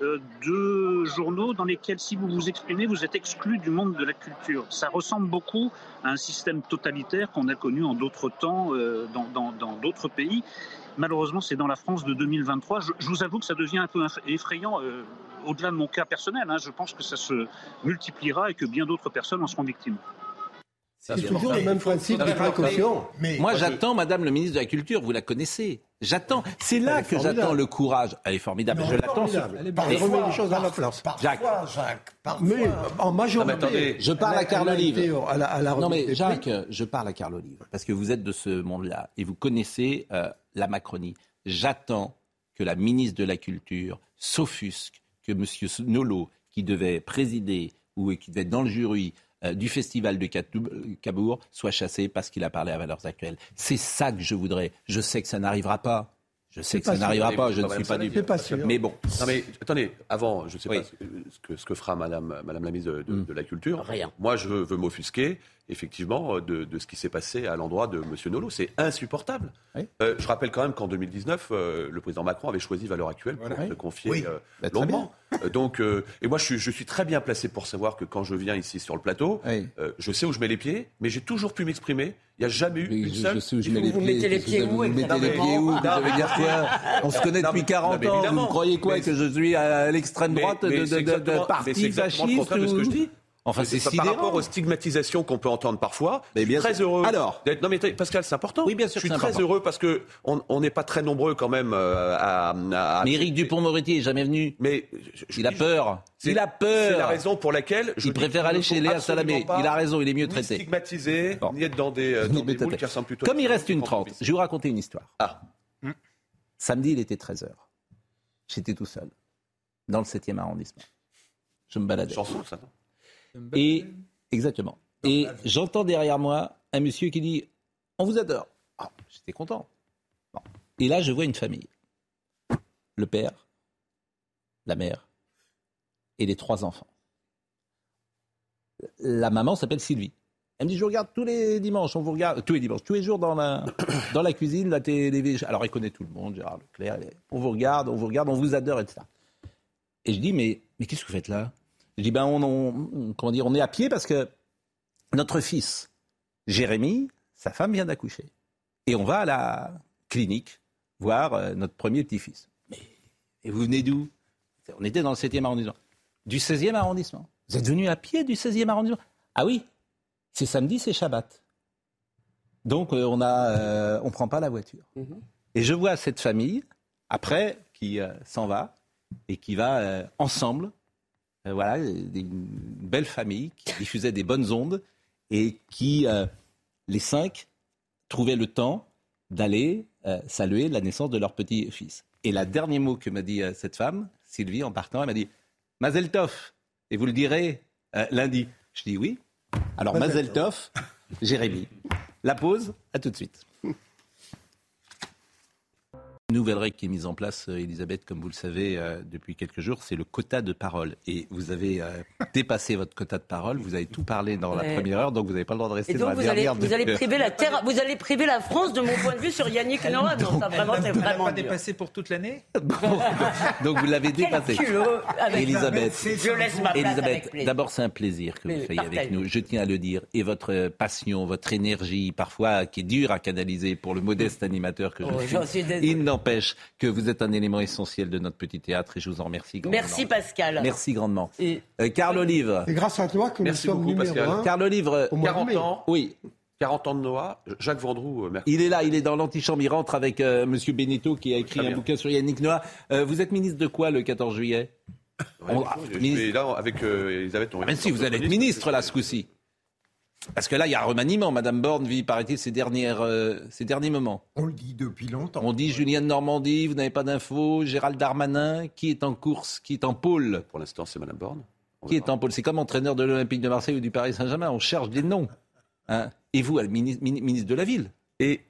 euh, de journaux dans lesquels, si vous vous exprimez, vous êtes exclu du monde de la culture. Ça ressemble beaucoup à un système totalitaire qu'on a connu en d'autres temps euh, dans d'autres pays. Malheureusement, c'est dans la France de 2023. Je, vous avoue que ça devient un peu effrayant. euh, au-delà de mon cas personnel, hein. je pense que ça se multipliera et que bien d'autres personnes en seront victimes. C'est toujours le même principe de précaution. Moi, j'attends Madame le ministre de la Culture, vous la connaissez. J'attends. C'est là que j'attends le courage. Elle est formidable. Non, je elle est l'attends. sur- formidable. Elle est Mais- remet les choses à la place. Jacques. Jacques, Mais en majorité. Non, mais attendez, je parle à Carl Olive. à la- à la non mais Jacques, prix. je parle à Carl Olive parce que vous êtes de ce monde-là et vous connaissez euh, la Macronie. J'attends que la ministre de la Culture s'offusque que M. Nolo, qui devait présider ou qui devait être dans le jury du festival de Cabourg, soit chassé parce qu'il a parlé à Valeurs Actuelles. C'est ça que je voudrais. Je sais que ça n'arrivera pas. Je sais que ça n'arrivera pas. Je ne suis pas du Mais bon. Non mais attendez, avant, je ne sais pas ce que- ce fera Madame, Madame la ministre de, de- de la Culture. Rien. Moi, je veux m'offusquer, effectivement, euh, de, de ce qui s'est passé à l'endroit de Monsieur Nolo. C'est insupportable. Euh, je rappelle quand même qu'en 2019, euh, le président Macron avait choisi Valeurs Actuelles pour se confier Oui. euh, Bah, longuement. Donc, euh, et moi, je suis, je suis très bien placé pour savoir que quand je viens ici sur le plateau, euh, je sais où je mets les pieds, mais j'ai toujours pu m'exprimer. Il n'y a jamais eu une je- seule. je sais où je mets les Vous pieds. mettez les pieds vous- où vous mettez les pieds où Vous mais- dire quoi On se connaît Non, depuis mais- 40 non, mais ans. Vous croyez quoi Mais- Que je suis à l'extrême Mais- droite mais de, c'est de, de, de exactement- mais parti c'est exactement le fasciste contraire de ce que je ou- dis. Enfin, c'est par rapport aux stigmatisations qu'on peut entendre parfois. je suis très heureux. Alors d'être- non mais Pascal, c'est important. Oui, bien sûr Je suis très important. heureux parce que on n'est pas très nombreux quand même euh, à. à- Mais Éric Dupont-Moretti est jamais venu. Mais il a peur. C'est- Il a peur. C'est la raison pour laquelle je Il préfère aller chez Léa Salamé. Il a raison, il est mieux ni traité. stigmatiser, ni être dans des, euh, <laughs> dans des moules qui ressemblent plutôt. Comme il reste une 30, je vais vous raconter une histoire. Ah. Samedi, il était 13h. J'étais tout seul, dans le 7e arrondissement. Je me baladais. Chanson, ça. non? Et, exactement. Et j'entends derrière moi un monsieur qui dit On vous adore. Ah, J'étais content. Bon. Et là, je vois une famille. Le père, la mère et les trois enfants. La maman s'appelle Sylvie. Elle me dit, je vous regarde tous les dimanches, on vous regarde, tous les dimanches, tous les jours dans la, <coughs> dans la cuisine, la télé. Alors, elle connaît tout le monde, Gérard Leclerc. On vous regarde, on vous regarde, on vous adore, etc. Et je dis, mais, mais qu'est-ce que vous faites là? Je dis, ben, on, on- on- comment dire, on est à pied parce que notre fils, Jérémy, sa femme vient d'accoucher. Et on va à la clinique voir euh, notre premier petit-fils. Mais, et vous venez d'où? On était dans le 7e arrondissement. Du 16e arrondissement. Vous êtes venu à pied du 16e arrondissement? Ah oui, c'est samedi, c'est Shabbat. Donc euh, on euh, on prend pas la voiture. Et je vois cette famille après qui euh, s'en va et qui va ensemble, euh, voilà, des- une belle famille qui diffusait des bonnes ondes et qui euh, les cinq trouvaient le temps d'aller euh, saluer la naissance de leur petit-fils. Et le dernier mot que m'a dit euh, cette femme, Sylvie, en partant, elle m'a dit Mazel Tov, et vous le direz euh, lundi. Je dis oui. Alors Mazel Mazel Tov, Jérémy. La pause, à tout de suite. Nouvelle règle qui est mise en place, euh, Elisabeth, comme vous le savez, euh, depuis quelques jours, c'est le quota de parole. Et vous avez euh, <laughs> dépassé votre quota de parole, vous avez tout parlé dans la Ouais. première heure, donc vous n'avez pas le droit de rester Et dans donc la vous allez, dernière. vous allez priver la terre, vous allez priver la France de mon point de vue sur Yannick Noah. Non, ça vraiment c'est vraiment pas dépassé pour toute l'année <laughs> Donc vous l'avez dépassé. avec- Elisabeth, Je laisse ma place Elisabeth, d'abord c'est un plaisir que vous soyez avec nous. Je tiens à le dire. Et votre passion, votre énergie, parfois qui est dure à canaliser pour le modeste animateur que je Oh, suis, j'en suis désolé. il n'empêche que vous êtes un élément essentiel de notre petit théâtre et je vous en remercie grandement. Merci Pascal. Merci grandement. Et- Euh, Carl Olive. C'est grâce à toi que Merci nous sommes beaucoup, numéro Pascal. Carl Olive. euh, Au mois de 40 mai. ans. Oui. 40 ans de Noah, Jacques Vendroux, euh, merci. Il est là, il est dans l'antichambre, il rentre avec euh, Monsieur Benito qui a écrit un bouquin sur Yannick Noah. Euh, vous êtes ministre de quoi le 14 juillet? Ouais, On- je- ah, je ministre- vais là avec euh, Elisabeth. on- Même si vous allez être ministre là ce coup-ci. Parce que là, il y a un remaniement. Madame Borne vit, paraît-il, ses, dernières, euh, ses derniers moments. On le dit depuis longtemps. On dit Julienne Normandie, vous n'avez pas d'infos. Gérald Darmanin, qui est en course, qui est en pôle Pour l'instant, c'est Madame Borne. Qui est en pôle C'est comme entraîneur de l'Olympique de Marseille ou du Paris Saint-Germain. On cherche des noms. Hein. Et vous, elle, ministre, ministre de la Ville Et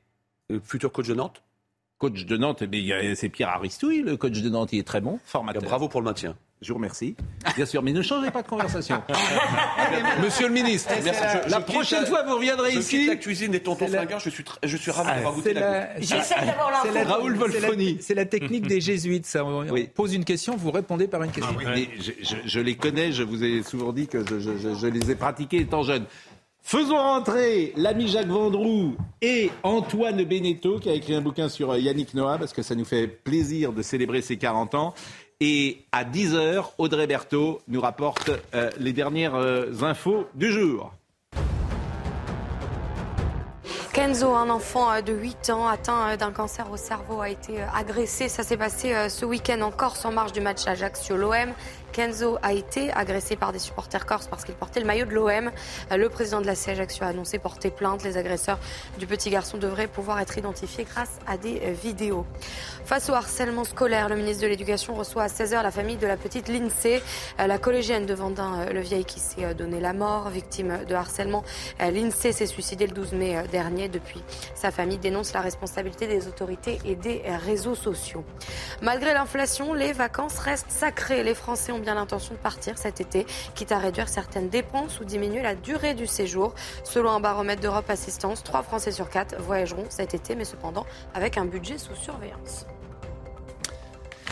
euh, futur coach de Nantes coach de Nantes, mais il y a- c'est Pierre Aristouille, le coach de Nantes, il est très bon, formateur. Bravo pour le maintien. Je vous remercie. Bien sûr, mais ne changez pas de conversation. <laughs> Monsieur le ministre, Merci. la, Je- je prochaine quitte fois vous reviendrez je ici. la cuisine des tontons la- flingueurs, je suis, tr- je suis ravi Ah, d'avoir goûté c'est la. J'essaie d'avoir la-. Raoul Wolfoni. C'est la technique des jésuites. Ça. On pose une question, vous répondez par une question. Mais je, je- je les connais, je vous ai souvent dit que je, je- je- je les ai pratiqués étant jeune. Faisons rentrer l'ami Jacques Vendroux et Antoine Beneteau, qui a écrit un bouquin sur euh, Yannick Noah, parce que ça nous fait plaisir de célébrer ses 40 ans. Et à 10h, Audrey Berthaud nous rapporte euh, les dernières euh, infos du jour. Kenzo, un enfant euh, de 8 ans atteint d'un cancer au cerveau, a été agressé. Ça s'est passé ce week-end en Corse en marge du match Ajaccio-l'OM. Kenzo a été agressé par des supporters corses parce qu'il portait le maillot de l'OM. Euh, Le président de la Ajaccio a annoncé porter plainte. Les agresseurs du petit garçon devraient pouvoir être identifiés grâce à des euh, vidéos. Face au harcèlement scolaire, le ministre de l'Éducation reçoit à 16h la famille de la petite Lindsay, euh, la collégienne de Vendin-le-Vieil qui s'est donné la mort, victime de harcèlement. L'INSEE s'est suicidé le 12 mai dernier. Depuis, sa famille dénonce la responsabilité des autorités et des réseaux sociaux. Malgré l'inflation, les vacances restent sacrées. Les Français ont bien l'intention de partir cet été, quitte à réduire certaines dépenses ou diminuer la durée du séjour. Selon un baromètre d'Europe Assistance, 3 Français sur 4 voyageront cet été, mais cependant avec un budget sous surveillance.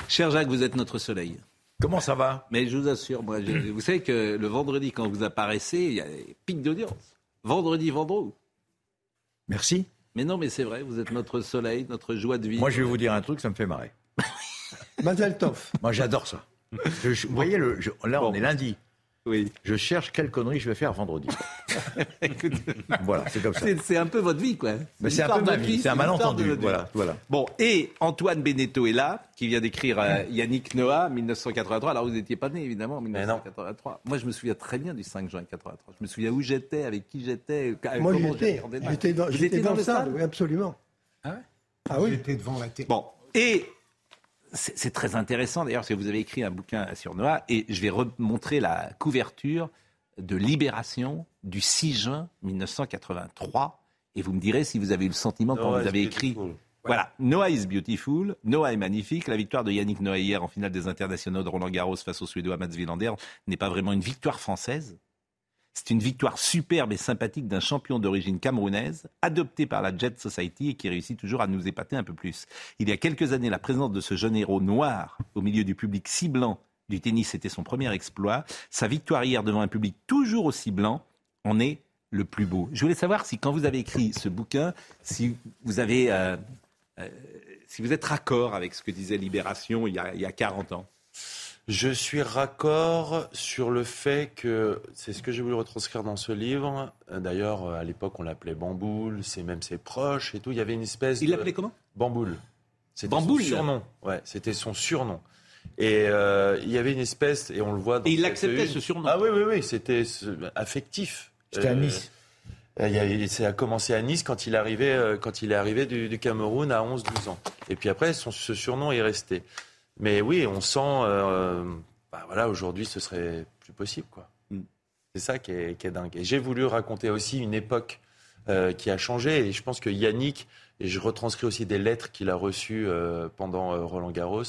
Cher Jacques, vous êtes notre soleil. Comment ça va? Mais je vous assure, moi, je- vous savez que le vendredi, quand vous apparaissez, il y a des pics d'audience. Vendredi, vendredi. Merci. Mais non, mais c'est vrai, vous êtes notre soleil, notre joie de vivre. Moi, je vais vous dire un truc, ça me fait marrer. <laughs> Mazel Tov. Moi, j'adore ça. Je- je- vous voyez, le, je- là, on est lundi. Oui. Je cherche quelle connerie je vais faire vendredi. <laughs> voilà, c'est comme ça. C'est un peu votre vie, quoi. Mais c'est un peu ma vie, vie, c'est un malentendu, voilà, voilà. Bon, et Antoine Beneteau est là, qui vient d'écrire euh, Yannick Noah, 1983. Alors, vous n'étiez pas né, évidemment, en 1983. Moi, je me souviens très bien du 5 juin 83. Je me souviens où j'étais, avec qui j'étais. euh, Moi, comment j'y étais. regardé. J'étais dans, j'étais étiez dans le stade, oui, absolument. Ah ouais Ah oui. J'étais devant la télé. Bon, et c'est très intéressant d'ailleurs, parce que vous avez écrit un bouquin sur Noah, et je vais remontrer la couverture de Libération du 6 juin 1983, et vous me direz si vous avez eu le sentiment quand vous avez écrit. beautiful. Voilà, Noah is beautiful, Noah est magnifique. La victoire de Yannick Noah hier en finale des internationaux de Roland Garros face au Suédois Mats Wilander n'est pas vraiment une victoire française. C'est une victoire superbe et sympathique d'un champion d'origine camerounaise, adopté par la Jet Society et qui réussit toujours à nous épater un peu plus. Il y a quelques années, la présence de ce jeune héros noir au milieu du public si blanc du tennis était son premier exploit. Sa victoire hier devant un public toujours aussi blanc en est le plus beau. Je voulais savoir si quand vous avez écrit ce bouquin, si vous avez, euh, euh, si vous êtes raccord avec ce que disait Libération il y a, il y a 40 ans. Je suis raccord sur le fait que c'est ce que j'ai voulu retranscrire dans ce livre. Euh, D'ailleurs, euh, à l'époque, on l'appelait Bamboule, c'est même ses proches et tout. Il y avait une espèce. Il de- l'appelait comment? Bamboule. C'était Bamboule son surnom. Ouais, c'était son surnom. Et euh, il y avait une espèce, et on le voit. Dans Et il acceptait une. ce surnom. Ah oui, oui, oui, c'était affectif. C'était à Nice. euh, y a- Ça a commencé à Nice quand il arrivait, euh, quand il est arrivé du, du Cameroun à 11-12 ans. Et puis après, son, ce surnom est resté. Mais oui, on sent. euh, bah voilà, aujourd'hui, ce serait plus possible, quoi. Mm. C'est ça qui est, qui est dingue. Et j'ai voulu raconter aussi une époque euh, qui a changé. Et je pense que Yannick, et je retranscris aussi des lettres qu'il a reçues euh, pendant Roland Garros,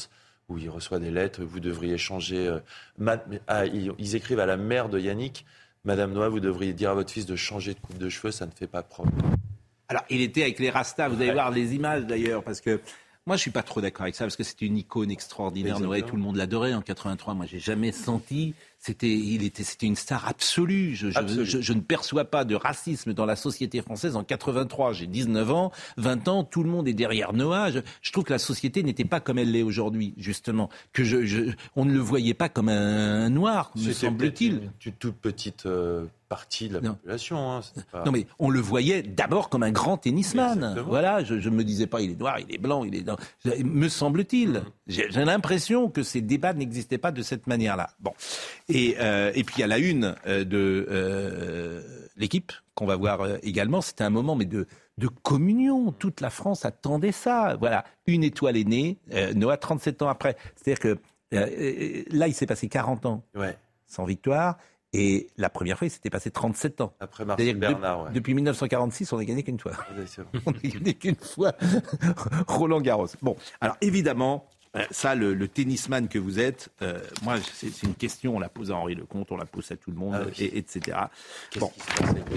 où il reçoit des lettres, vous devriez changer. ma- ah, ils, ils écrivent à la mère de Yannick, Madame Noah, vous devriez dire à votre fils de changer de coupe de cheveux, ça ne fait pas propre. Alors, il était avec les Rastas. Vous allez Ouais. voir les images d'ailleurs, parce que moi, je suis pas trop d'accord avec ça, parce que c'était une icône extraordinaire. Noé, tout le monde l'adorait en 83. Moi, j'ai jamais senti. C'était, il était, c'était une star absolue. Je, je- Absolue. je- je ne perçois pas de racisme dans la société française en 83. J'ai 19 ans, 20 ans, tout le monde est derrière Noah. Je, je trouve que la société n'était pas comme elle l'est aujourd'hui, justement. Que je, on ne le voyait pas comme un noir, me semble-t-il. Une, une toute petite euh, partie de la Non. population. hein, pas- Non mais on le voyait d'abord comme un grand tennisman. Exactement. Voilà, je, je me disais pas il est noir, il est blanc, il est. Me semble-t-il. J'ai j'ai l'impression que ces débats n'existaient pas de cette manière-là. Bon, et euh, et puis il y a la une euh, de euh, l'équipe qu'on va voir euh, également. C'était un moment mais de de communion. Toute la France attendait ça. Voilà, une étoile est née. Noah 37 ans après. C'est-à-dire que là il s'est passé 40 ans Ouais. sans victoire. Et la première fois, il s'était passé 37 ans. Après Marcel de- Bernard, ouais. depuis 1946, on n'a gagné qu'une fois. Oui, <laughs> on n'a gagné qu'une fois <laughs> Roland Garros. Bon, alors évidemment, euh, ça, le, le tennisman que vous êtes, euh, moi, c'est une question, on la pose à Henri Lecomte, on la pose à tout le monde, Ah oui. et, etc. Bon.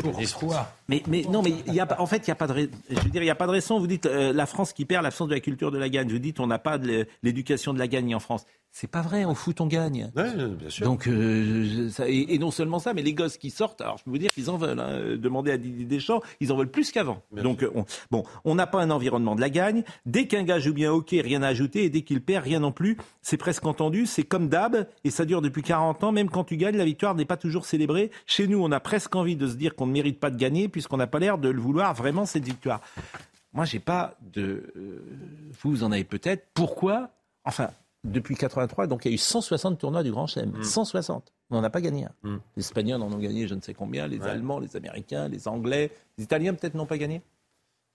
Pourquoi Mais, mais non, mais y a, en fait, il n'y a pas de, je veux dire, il y a pas de raison. Vous dites euh, la France qui perd l'absence de la culture de la gagne. Vous dites on n'a pas de l'éducation de la gagne en France. C'est pas vrai. Au foot, on gagne. Ouais, bien sûr. Donc, euh, ça- et, et non seulement ça, mais les gosses qui sortent, alors je peux vous dire qu'ils en veulent. Hein, demander à Didier Deschamps, ils en veulent plus qu'avant. Donc, euh, on, bon, on n'a pas un environnement de la gagne. Dès qu'un gars joue bien hockey, rien à ajouter, et dès qu'il perd, rien non plus. C'est presque entendu. C'est comme d'hab, et ça dure depuis 40 ans. Même quand tu gagnes, la victoire n'est pas toujours célébrée. Chez nous, on a presque envie de se dire qu'on ne mérite pas de gagner, puisqu'on n'a pas l'air de le vouloir vraiment cette victoire. Moi, j'ai pas de. euh, vous, vous en avez peut-être. Pourquoi? Enfin, depuis 83, donc il y a eu 160 tournois du Grand Chelem. 160. On n'en a pas gagné un. Mm. Les Espagnols en ont gagné je ne sais combien, les Ouais. Allemands, les Américains, les Anglais, les Italiens peut-être n'ont pas gagné.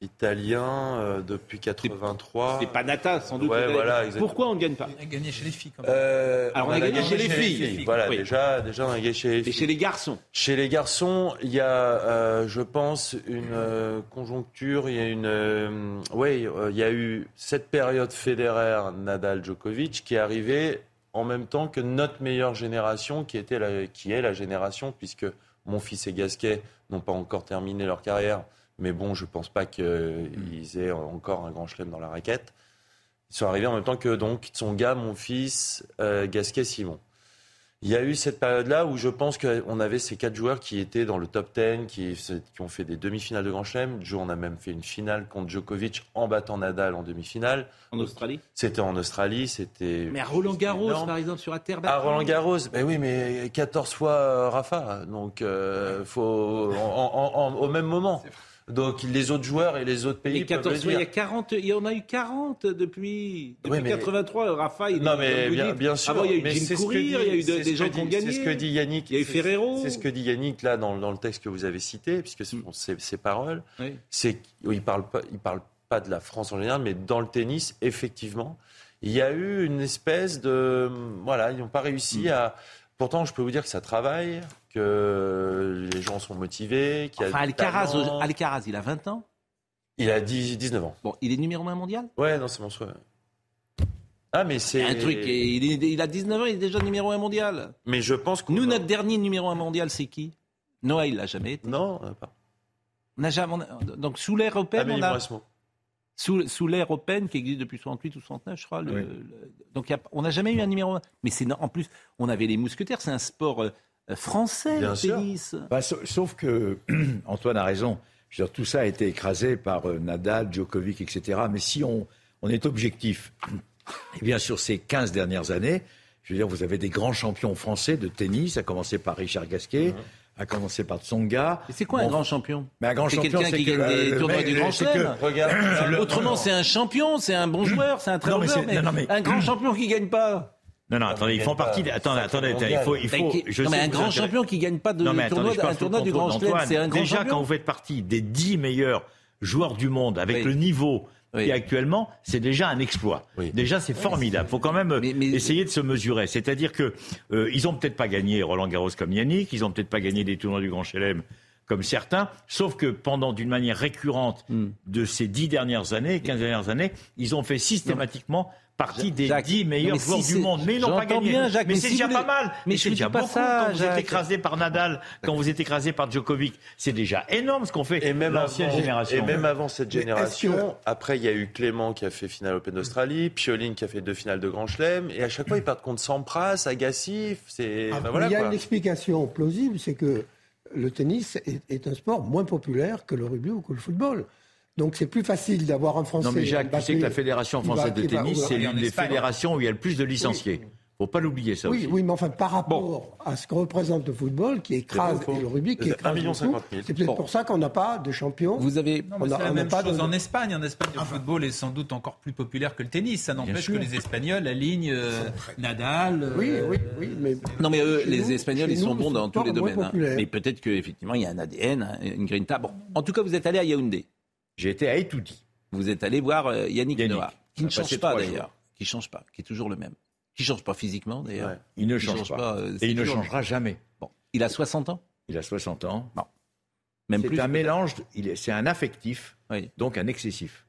Italien euh, depuis 83. C'est pas Nata, sans doute. Ouais, voilà. Pourquoi on ne gagne pas On a gagné chez les filles quand même. Euh, Alors, on a gagné chez les filles. Voilà, Oui. déjà, déjà, on a gagné chez les Et filles. chez les garçons Chez les garçons, il y a, euh, je pense, une euh, conjoncture, il y a une, euh, ouais, euh, il y a eu cette période Federer, Nadal, Djokovic qui est arrivée en même temps que notre meilleure génération, qui était la, qui est la génération, puisque mon fils et Gasquet n'ont pas encore terminé leur carrière, mais bon, je pense pas qu'ils aient encore un grand chelem dans la raquette. Ils sont arrivés en même temps que donc Tsonga, mon fils, euh, Gasquet, Simon. Il y a eu cette période-là où je pense qu'on avait ces quatre joueurs qui étaient dans le top 10, qui, qui ont fait des demi-finales de Grand Chelem. Joe, on a même fait une finale contre Djokovic en battant Nadal en demi-finale. en Australie? C'était en Australie, c'était... Mais à Roland Garros, par exemple, sur la terre À battue. Roland Garros, ben oui, mais 14 fois euh, Rafa, donc euh, faut en- en- en- au même moment. Donc les autres joueurs et les autres pays peuvent 14 le fois, il y a dire. 40, il y en a eu 40 depuis, depuis Oui, mais- 83. Rafa, il Non, mais bien, bien sûr. Avant, il y a eu Jim c'est dit- il y a eu de- c'est des gens qui ont gagné. C'est ce que dit Yannick. Il y a eu c'est- Ferrero. C'est ce que dit Yannick là dans, dans le texte que vous avez cité, puisque ce sont ses, ses paroles. Oui. C'est qu'il parle pas, il parle pas de la France en général, mais dans le tennis, effectivement, il y a eu une espèce de, voilà, ils n'ont pas Mm. réussi à. Pourtant, je peux vous dire que ça travaille, que les gens sont motivés, qu'il a Enfin, Alcaraz, talent. Alcaraz, il a 20 ans? Il a 10, 19 ans. Bon, il est numéro 1 mondial? Ouais, non, c'est mon souhait. Ah, mais c'est Un truc, et il, est- il a 19 ans, il est déjà numéro 1 mondial. Mais je pense que Nous, notre dernier numéro 1 mondial, c'est qui? Noah, il l'a jamais été. Non, pas. On n'a jamais, on a- donc, sous l'ère européenne, on a. Sous, sous l'ère européenne qui existe depuis 68 ou 69, je crois. le- Oui. le- donc, a- on n'a jamais eu un numéro 1. Mais c'est en plus, on avait les mousquetaires, c'est un sport euh, euh, français, Bien le sûr. tennis. Bah, sa- sauf que <clears throat> Antoine a raison. Je veux dire, tout ça a été écrasé par euh, Nadal, Djokovic, etc. Mais si on, on est objectif, <clears throat> eh bien sur ces 15 dernières années, je veux dire, vous avez des grands champions français de tennis, à commencer par Richard Gasquet, à commencer par Tsonga. Mais c'est quoi un grand champion? Mais un grand C'est champion, quelqu'un c'est qui que, gagne des euh, tournois mais- du Grand Chelem. Autrement, c'est un champion, c'est un bon joueur, c'est un très Non, bon mais joueur. c'est- Mais, non, non, mais- un grand <clears throat> champion qui gagne pas. Non, non, attendez, ils font partie. des- Attendez, attendez, mondial. il faut, il Ben, faut. je non, mais un grand champion qui gagne pas de Non, mais tournoi, attendez, je un tournoi du Grand Chelem, c'est un grand Déjà, champion. quand vous faites partie des 10 meilleurs joueurs du monde avec Oui. le niveau Oui. qui est actuellement, c'est déjà un exploit. Oui. Déjà, c'est formidable. faut quand même Mais- mais- essayer de se mesurer. C'est-à-dire que euh, ils ont peut-être pas gagné Roland Garros comme Yannick, ils ont peut-être pas gagné des tournois du Grand Chelem comme certains, sauf que pendant d'une manière récurrente Hmm. de ces 10 dernières années, 15 dernières années, ils ont fait systématiquement partie des Jacques, 10 meilleurs si joueurs du monde. Mais ils n'ont pas gagné. bien, Jacques, mais mais c'est si déjà pas mal. mais c'est déjà beaucoup ça, quand vous êtes écrasé par Nadal, quand vous êtes écrasé par Djokovic. C'est déjà énorme ce qu'on fait. Et même, l'ancienne génération. et même avant cette génération, après il y a eu Clément qui a fait finale Open d'Australie, Pioline qui a fait deux finales de Grand Chelem, et à chaque fois ils partent contre Sampras, Agassi, c'est Ah, voilà il y a quoi. une explication plausible, c'est que le tennis est, est un sport moins populaire que le rugby ou que le football. Donc c'est plus facile d'avoir un Français. Non mais Jacques, tu sais que la Fédération française de tennis, c'est l'une des Espagne. fédérations où il y a le plus de licenciés. Faut pas l'oublier ça Oui, aussi. oui, mais enfin par rapport à ce que représente le football, qui écrase et le rugby, qui écrase 1 million beaucoup, 50 000. c'est peut-être Bon. pour ça qu'on n'a pas de champion. Vous avez. Non, On a- la on même pas chose de- en Espagne. En Espagne, le football est sans doute encore plus populaire que le tennis. Ça n'empêche que les Espagnols alignent euh, Nadal. Oui, euh, oui, oui, mais Non mais eux, Chez les nous- Espagnols, ils sont bons dans tous les domaines. hein. Mais peut-être qu'effectivement, il y a un ADN, hein, une grinta. Bon, en tout cas, vous êtes allé à Yaoundé. J'ai été à Etouti. Vous êtes allé voir euh, Yannick, Yannick. Noah, qui ne change pas d'ailleurs, qui change pas, qui est toujours le même, qui change pas physiquement d'ailleurs. Ouais. Il ne change change pas. pas, euh, Et il ne changera jamais. Bon, Il a 60 ans? Il a 60 ans. Non. Même plus. C'est un mélange, c'est un affectif, Oui. donc un excessif.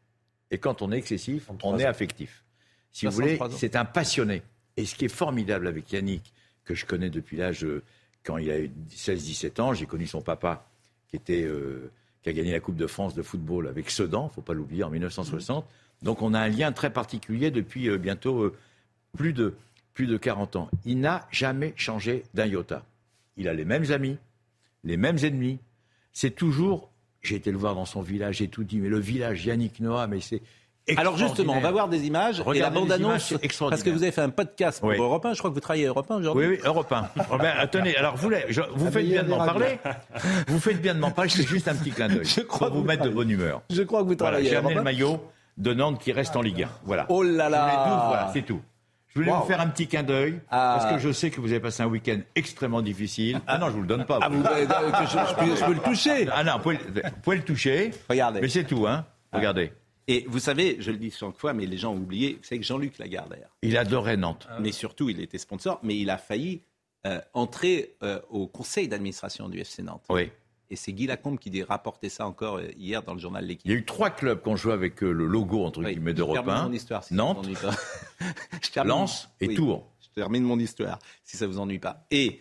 Et quand on est excessif, on 63 est affectif. Si vous voulez, 63 ans. c'est un passionné. Et ce qui est formidable avec Yannick, que je connais depuis l'âge, euh, quand il a eu 16-17 ans, j'ai connu son papa, qui, était, euh, qui a gagné la Coupe de France de football avec Sedan, faut pas l'oublier, en 1960. Donc on a un lien très particulier depuis euh, bientôt euh, plus, de, plus de 40 ans. Il n'a jamais changé d'un iota. Il a les mêmes amis, les mêmes ennemis. C'est toujours. J'ai été le voir dans son village, j'ai tout dit, mais le village Yannick Noah, mais c'est. Alors justement, on va voir des images et la Regardez bande-annonce, parce que vous avez fait un podcast pour Oui. Europe 1, je crois que vous travaillez à Europe 1 aujourd'hui. Oui, oui, Europe 1. <laughs> Oh, ben, attendez, alors vous, je- vous Ah, faites bien de m'en parler. <laughs> Vous faites bien de m'en parler, c'est juste un petit clin d'œil. <laughs> Je crois pour vous vous mettre de bonne humeur. Je crois que vous Voilà, travaillez j'ai à amené le Europe 1. maillot de Nantes qui reste en Ligue 1. Voilà. Oh là là voilà, c'est tout. Je voulais Wow. vous faire un petit clin d'œil, Ah. parce que je sais que vous avez passé un week-end extrêmement difficile. Ah non, je vous le donne pas. Ah, vous, que je, je peux, je peux le toucher Ah non, vous pouvez, vous pouvez le toucher, Regardez. mais c'est tout, hein. Regardez. Et vous savez, je le dis chaque fois, mais les gens ont oublié, vous savez que Jean-Luc Lagardère, Il adorait Nantes. mais surtout, il était sponsor, mais il a failli euh, entrer euh, au conseil d'administration du FC Nantes. Oui. Et c'est Guy Lacombe qui dit rapporter ça encore euh, hier dans le journal Il y L'équipe. a eu trois clubs qui ont joué avec le logo, entre Oui, guillemets, je d'Europe termine 1. mon histoire, si ça Nantes, vous ennuie pas. <laughs> Je termine- Lens et Oui, Tours. Je termine mon histoire, si ça vous ennuie pas. Et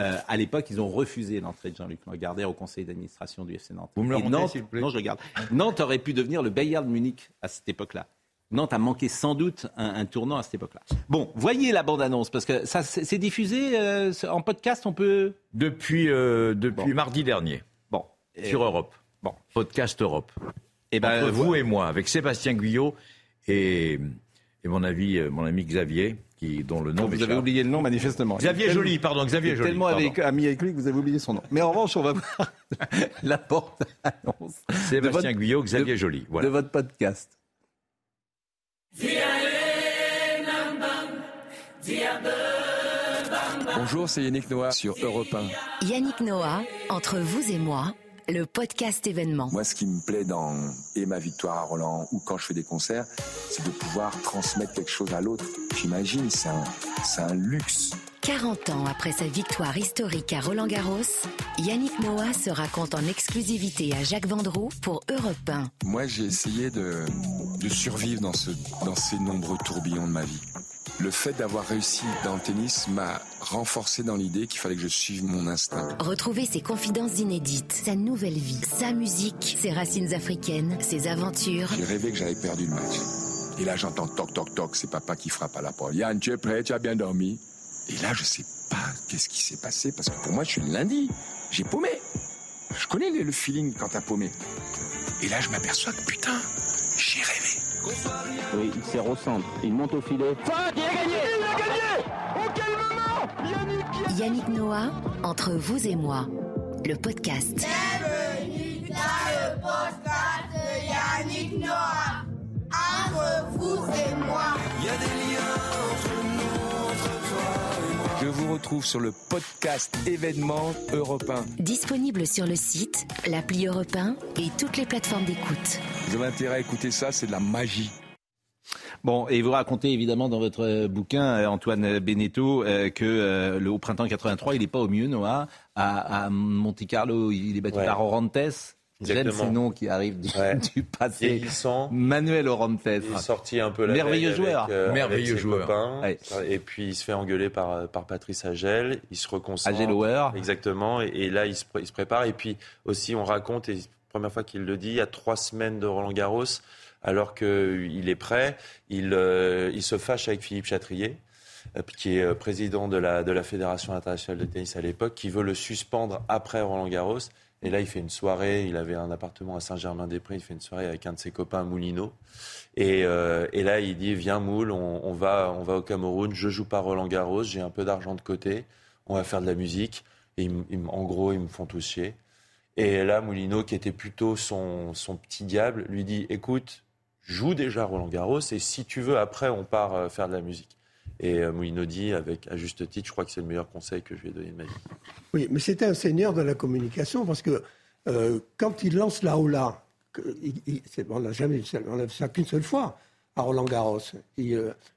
euh, à l'époque, ils ont refusé l'entrée de Jean-Luc Lagardère au conseil d'administration du FC Nantes. Vous me le Et remontez, Nantes, s'il vous plaît Non, je regarde. Nantes aurait pu devenir le Bayern de Munich à cette époque-là. Nantes a manqué sans doute un, un tournant à cette époque-là. Bon, voyez la bande-annonce, parce que ça, c'est c'est diffusé euh, en podcast, on peut... Depuis, euh, depuis mardi dernier, Bon. sur Europe. Bon. Podcast Europe. Et ben, Entre vous voilà. et moi, avec Sébastien Guyot et, et mon, ami, euh, mon ami Xavier, qui, dont le nom Vous avez oublié le nom, manifestement. Xavier Joly, pardon, Xavier Joly. tellement avec, ami avec lui que vous avez oublié son nom. Mais en revanche, on va voir <laughs> la porte-annonce Sébastien de votre- Guyot, Xavier Joly. Voilà. de votre podcast. Bonjour, c'est Yannick Noah sur Europe 1. Yannick Noah, entre vous et moi, le podcast événement. Moi, ce qui me plaît dans et ma victoire à Roland ou quand je fais des concerts, c'est de pouvoir transmettre quelque chose à l'autre. J'imagine, c'est un, un luxe. 40 ans après sa victoire historique à Roland Garros, Yannick Noah se raconte en exclusivité à Jacques Vendroux pour Europe 1. Moi, j'ai essayé de, de survivre dans, ce, dans ces nombreux tourbillons de ma vie. Le fait d'avoir réussi dans le tennis m'a renforcé dans l'idée qu'il fallait que je suive mon instinct. Retrouvez ses confidences inédites, sa nouvelle vie, sa musique, ses racines africaines, ses aventures. J'ai rêvé que j'avais perdu le match. Et là, j'entends toc toc toc, c'est papa qui frappe à la porte. Yann, tu es prêt, tu as bien dormi? Et là, je sais pas qu'est-ce qui s'est passé parce que pour moi, je suis le lundi. J'ai paumé. Je connais le, feeling quand t'as paumé. Et là, je m'aperçois que putain, j'ai rêvé. Oui, il sert au centre. Il monte au filet. Yannick Noah, entre vous et moi, le podcast. Bienvenue dans le podcast de Yannick Noah. Entre vous et moi. Je vous retrouve sur le podcast événement Europe 1. Disponible sur le site, l'appli Europe 1 et toutes les plateformes d'écoute. Vous avez intérêt à écouter ça, c'est de la magie. Bon, et vous racontez évidemment dans votre euh, bouquin, euh, Antoine Beneteau, euh, que euh, le, au printemps 83, il n'est pas au mieux, Noah. À, à Monte Carlo, il est battu Ouais. par Orantes. Ces noms qui arrivent du, Ouais. <laughs> du passé. Vieillissant. Manuel Orantes. Il est sorti un peu la Merveilleux veille joueur. Avec, euh, Merveilleux avec ses joueur. copains. Ouais. Et puis il se fait engueuler par, par Patrice Agel. Il se reconcentre. Agelower. Exactement. Et, et là, il se, pré- il se prépare. Et puis aussi, on raconte, et première fois qu'il le dit, il y a trois semaines de Roland Garros, alors qu'il est prêt, il, euh, il se fâche avec Philippe Chatrier euh, qui est euh, président de la, de la Fédération internationale de tennis à l'époque, qui veut le suspendre après Roland Garros. Et là, il fait une soirée. Il avait un appartement à Saint-Germain-des-Prés. Il fait une soirée avec un de ses copains à Moulineau. Et, euh, et là, il dit Viens, Moule, on, va, on va au Cameroun. Je joue pas Roland Garros. J'ai un peu d'argent de côté. On va faire de la musique. Et en gros, ils me font tous chier. Et là, Moulineau, qui était plutôt son, son petit diable, lui dit Écoute, joue déjà Roland Garros. Et si tu veux, après, on part euh, faire de la musique. Et euh, Moulineau dit, avec, à juste titre, je crois que c'est le meilleur conseil que je lui ai donné de ma vie. Oui, mais c'était un seigneur de la communication parce que euh, quand il lance la Ola, que- il- il- c'est- on l'a jamais, on l'a qu'une seule fois. à Roland Garros.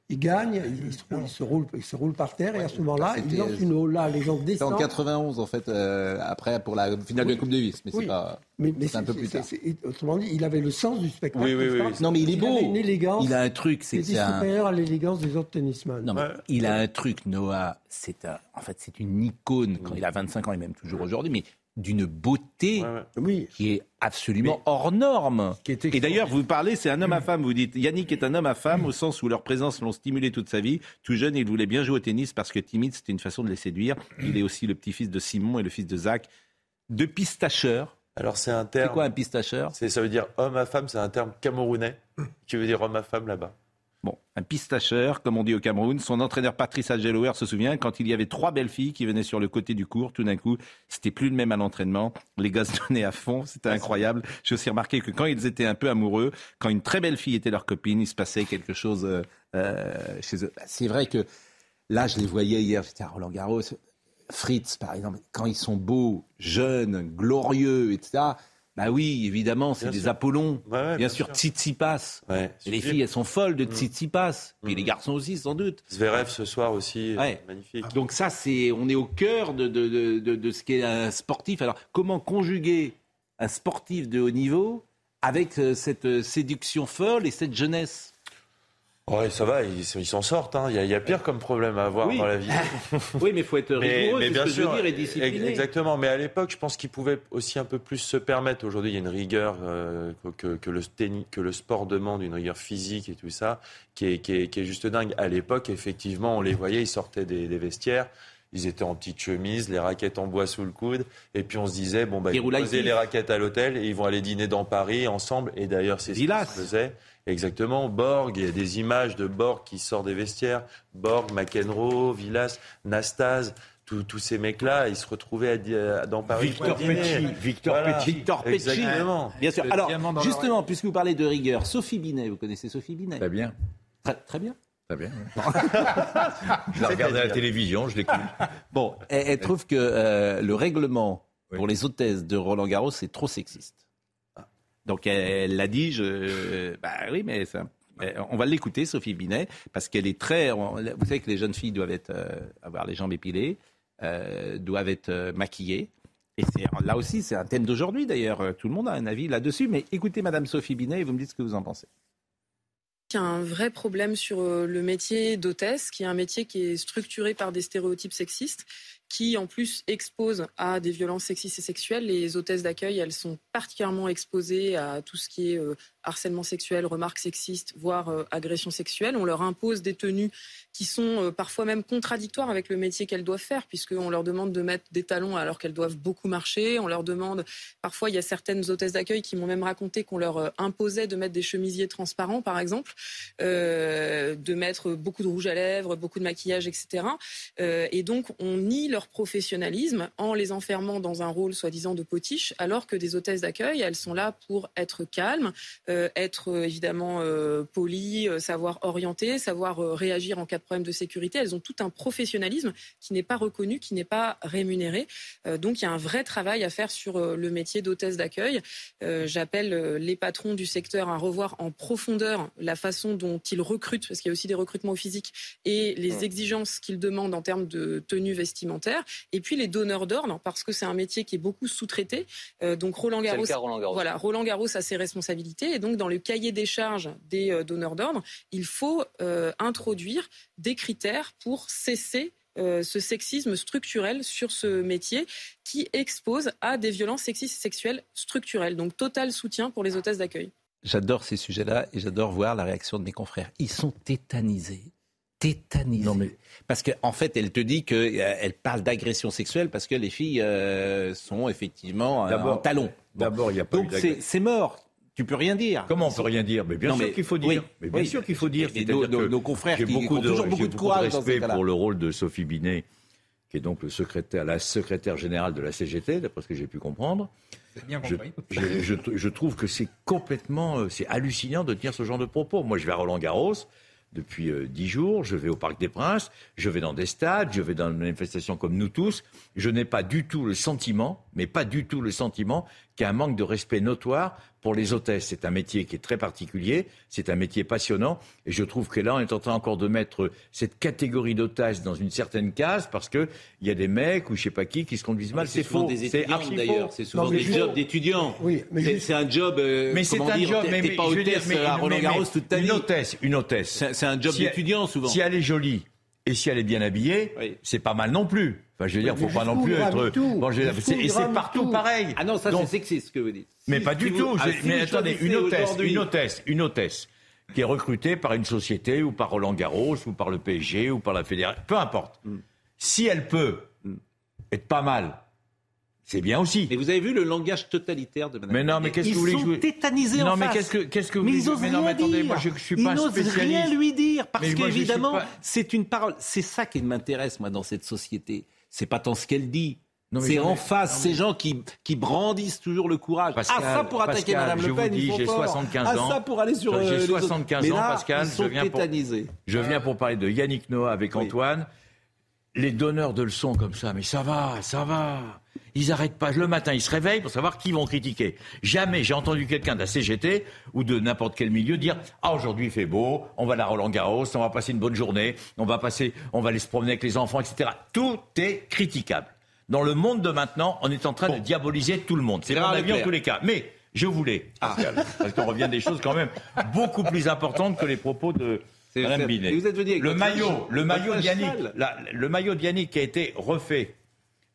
Il gagne, il, se roule, il, se roule, il se roule par terre et à ce moment-là, il lance une haut là, les gens C'est descendent. en 91, en fait, euh, après, pour la finale de Oui. Coupe Davis. Mais Oui. c'est pas. Mais, mais c'est un peu plus tard. Autrement dit, il avait le sens du spectacle. Oui, oui, oui, Non, mais il est beau. avait une élégance. Il a un truc, c'est que un- supérieur à l'élégance des autres tennisman. Non, mais il a un truc, Noah. C'est un- en fait, c'est une icône quand il a 25 ans et même toujours aujourd'hui, mais d'une beauté qui est absolument hors norme. Et d'ailleurs, vous parlez, c'est un homme à femme. Vous dites, Yannick est un homme à femme au sens où leur présence l'ont stimulé toute sa vie. Tout jeune, il voulait bien jouer au tennis parce que timide, c'était une façon de les séduire. Il est aussi le petit-fils de Simon et le fils de Zach. De pistacheur. Alors c'est un terme. C'est quoi un pistacheur? C'est- Ça veut dire homme à femme, c'est un terme camerounais qui veut dire homme à femme là-bas. Un pistacheur, comme on dit au Cameroun. Son entraîneur Patrice Algeloer se souvient quand il y avait trois belles filles qui venaient sur le côté du cours. Tout d'un coup, c'était plus le même à l'entraînement. Les gars se <laughs> donnaient à fond. C'était incroyable. J'ai aussi remarqué que quand ils étaient un peu amoureux, quand une très belle fille était leur copine, il se passait quelque chose euh, euh, chez eux. C'est vrai que là, je les voyais hier. J'étais à Roland Garros. Fritz, par exemple, quand ils sont beaux, jeunes, glorieux, etc. Bah oui, évidemment, c'est des sûr. Apollons. Ouais, ouais, bien, bien sûr. Tsitsipas. Ouais, les filles, elles sont folles de Mm. Tsitsipas. Puis les garçons aussi, sans doute. Zverev ce soir aussi, euh, magnifique. Donc ça, c'est, on est au cœur de, de, de, de- de ce qu'est un sportif. Alors, comment conjuguer un sportif de haut niveau avec euh, cette euh, séduction folle et cette jeunesse? Ouais, ça va, ils s'en sortent. hein. Il y, a- il y a pire comme problème à avoir Oui. dans la vie. <laughs> Oui, mais il faut être rigoureux, c'est ce que je veux dire, et discipliné. Exactement. Mais à l'époque, je pense qu'ils pouvaient aussi un peu plus se permettre. Aujourd'hui, il y a une rigueur euh, que, que le tennis, que le sport demande, une rigueur physique et tout ça, qui est, qui est, qui est juste dingue. À l'époque, effectivement, on les voyait, ils sortaient des, des vestiaires. Ils étaient en petite chemise, les raquettes en bois sous le coude. Et puis on se disait, bon, bah, ils vont roues poser light. les raquettes à l'hôtel et ils vont aller dîner dans Paris ensemble. Et d'ailleurs, c'est ce qu'ils faisaient. Exactement. Borg, il y a des images de Borg qui sort des vestiaires. Borg, McEnroe, Villas, Nastase. Tous ces mecs-là, ils se retrouvaient à dans Paris. Victor. Pecci, Victor Voilà. Pecci. Victor. Bien sûr. Alors, justement, puisque vous parlez de rigueur, Sophie Binet, vous connaissez Sophie Binet? Très bien. Très, très bien. Très bien. <laughs> je la regarde à la télévision, je l'écoute. <laughs> Bon, elle, elle trouve que euh, le règlement pour les hôtesses de Roland Garros est trop sexiste. Donc elle l'a dit, je, bah oui, mais ça, mais on va l'écouter, Sophie Binet, parce qu'elle est très. Vous savez que les jeunes filles doivent être, euh, avoir les jambes épilées, euh, doivent être euh, maquillées. Et là aussi, c'est un thème d'aujourd'hui d'ailleurs. Euh, Tout le monde a un avis là-dessus. Mais écoutez, Madame Sophie Binet, et vous me dites ce que vous en pensez. Il y a un vrai problème sur euh, le métier d'hôtesse, qui est un métier qui est structuré par des stéréotypes sexistes, qui en plus expose à des violences sexistes et sexuelles. Les hôtesses d'accueil, elles sont particulièrement exposées à tout ce qui est euh, harcèlement sexuel, remarques sexistes, voire euh, agressions sexuelles. On leur impose des tenues qui sont euh, parfois même contradictoires avec le métier qu'elles doivent faire, puisqu'on leur demande de mettre des talons alors qu'elles doivent beaucoup marcher. On leur demande, parfois, il y a certaines hôtesses d'accueil qui m'ont même raconté qu'on leur euh, imposait de mettre des chemisiers transparents, par exemple, de mettre beaucoup de rouge à lèvres, beaucoup de maquillage, etc. Et donc, on nie leur professionnalisme en les enfermant dans un rôle soi-disant de potiche, alors que des hôtesses d'accueil, elles sont là pour être calmes, euh, être euh, évidemment euh, polies, euh, savoir orienter, savoir euh, réagir en cas de problème de sécurité. Elles ont tout un professionnalisme qui n'est pas reconnu, qui n'est pas rémunéré. Donc, il y a un vrai travail à faire sur le métier d'hôtesse d'accueil. J'appelle les patrons du secteur à revoir en profondeur la façon dont ils recrutent, parce qu'il y a aussi des recrutements au physique, et les exigences qu'ils demandent en termes de tenue vestimentaire. Et puis les donneurs d'ordre, parce que c'est un métier qui est beaucoup sous-traité. Euh, donc Roland Garros, cas Roland Garros. voilà, Roland Garros a ses responsabilités, et donc dans le cahier des charges des euh, donneurs d'ordre, il faut euh, introduire des critères pour cesser euh, ce sexisme structurel sur ce métier qui expose à des violences sexistes et sexuelles structurelles. Donc total soutien pour les hôtesses d'accueil. J'adore ces sujets-là et j'adore voir la réaction de mes confrères. Ils sont tétanisés. Tétanisés. Parce qu'en en fait, elle te dit qu'elle parle d'agression sexuelle parce que les filles euh, sont effectivement euh, en talons. D'abord, il n'y a pas Donc c'est mort. Tu peux rien dire. Comment on peut rien dire? Mais bien Non, sûr mais- qu'il faut dire. oui, mais bien oui. sûr qu'il faut dire. Nos- nos- que nos confrères j'ai qui beaucoup ont de, toujours beaucoup de courage ces respect pour le rôle de Sophie Binet, qui est donc le secrétaire, la secrétaire générale de la CGT, d'après ce que j'ai pu comprendre. bien Je, compris. je- je- je trouve que c'est complètement, euh, c'est hallucinant de tenir ce genre de propos. Moi, je vais à Roland Garros depuis euh, dix jours, je vais au Parc des Princes, je vais dans des stades, je vais dans une manifestation comme nous tous. Je n'ai pas du tout le sentiment, mais pas du tout le sentiment qu'il y a un manque de respect notoire pour les hôtesses. C'est un métier qui est très particulier, c'est un métier passionnant, et je trouve que là, on est en train encore de mettre cette catégorie d'hôtesses dans une certaine case parce qu'il y a des mecs ou je sais pas qui qui se conduisent mal. C'est souvent faux. des C'est d'ailleurs. C'est souvent des jobs d'étudiants. Oui, mais C'est- un job. euh, Mais c'est un job, mais, pas hôtesse mais- à mais- Roland mais- Garros toute ta une hôtesse, une hôtesse. C'est un job d'étudiant souvent. Si elle est jolie et si elle est bien habillée, c'est pas mal non plus. Enfin, je veux dire, Mais faut pas non plus être. Bon, je veux dire, et c'est partout pareil. Ah non, ça Donc- c'est sexiste ce que vous dites. Mais Si- pas si du vous- tout. ah, si mais attendez, une hôtesse, aujourd'hui- une hôtesse, une hôtesse qui est recrutée par une société ou par Roland Garros ou par le PSG ou par la fédération, peu importe. Mm. Si elle peut être pas mal, c'est bien aussi. Mais vous avez vu le langage totalitaire de Madame Mais non, mais qu'est-ce que Ils vous voulez que sont je vous- tétanisés Non, en mais face. qu'est-ce que- qu'est-ce que vous Mais voulez- ils osent mais non, mais attendez, dire. moi, je- je suis Ils pas n'osent spécialiste. rien lui dire parce Mais qu'évidemment, pas- c'est une parole. C'est ça qui m'intéresse moi dans cette société. C'est pas tant ce qu'elle dit. C'est en face non, ces gens qui, qui brandissent toujours le courage. Pascal, ah ça pour attaquer Pascal, Madame Le Pen, vous dis, ils sont j'ai forts. 75 ah, ans. ça pour aller sur. euh, J'ai les autres. 75 Mais ans, là, Pascal. Je viens pour, je viens pour parler de Yannick Noah avec Antoine. Les donneurs de leçons comme ça, mais ça va, ça va. Ils arrêtent pas. Le matin, ils se réveillent pour savoir qui vont critiquer. Jamais j'ai entendu quelqu'un de la CGT ou de n'importe quel milieu dire Ah, aujourd'hui il fait beau, on va à la Roland Garros, on va passer une bonne journée, on va passer, on va aller se promener avec les enfants, etc. Tout est critiquable. Dans le monde de maintenant, on est en train de diaboliser tout le monde. C'est mon Gérard avis en tous les cas. Mais je voulais, Pascal, parce qu'on revient des choses quand même beaucoup plus importantes que les propos de Madame c'est- Binet. et vous êtes venu avec le maillot, le maillot de la- le maillot de Yannick qui a été refait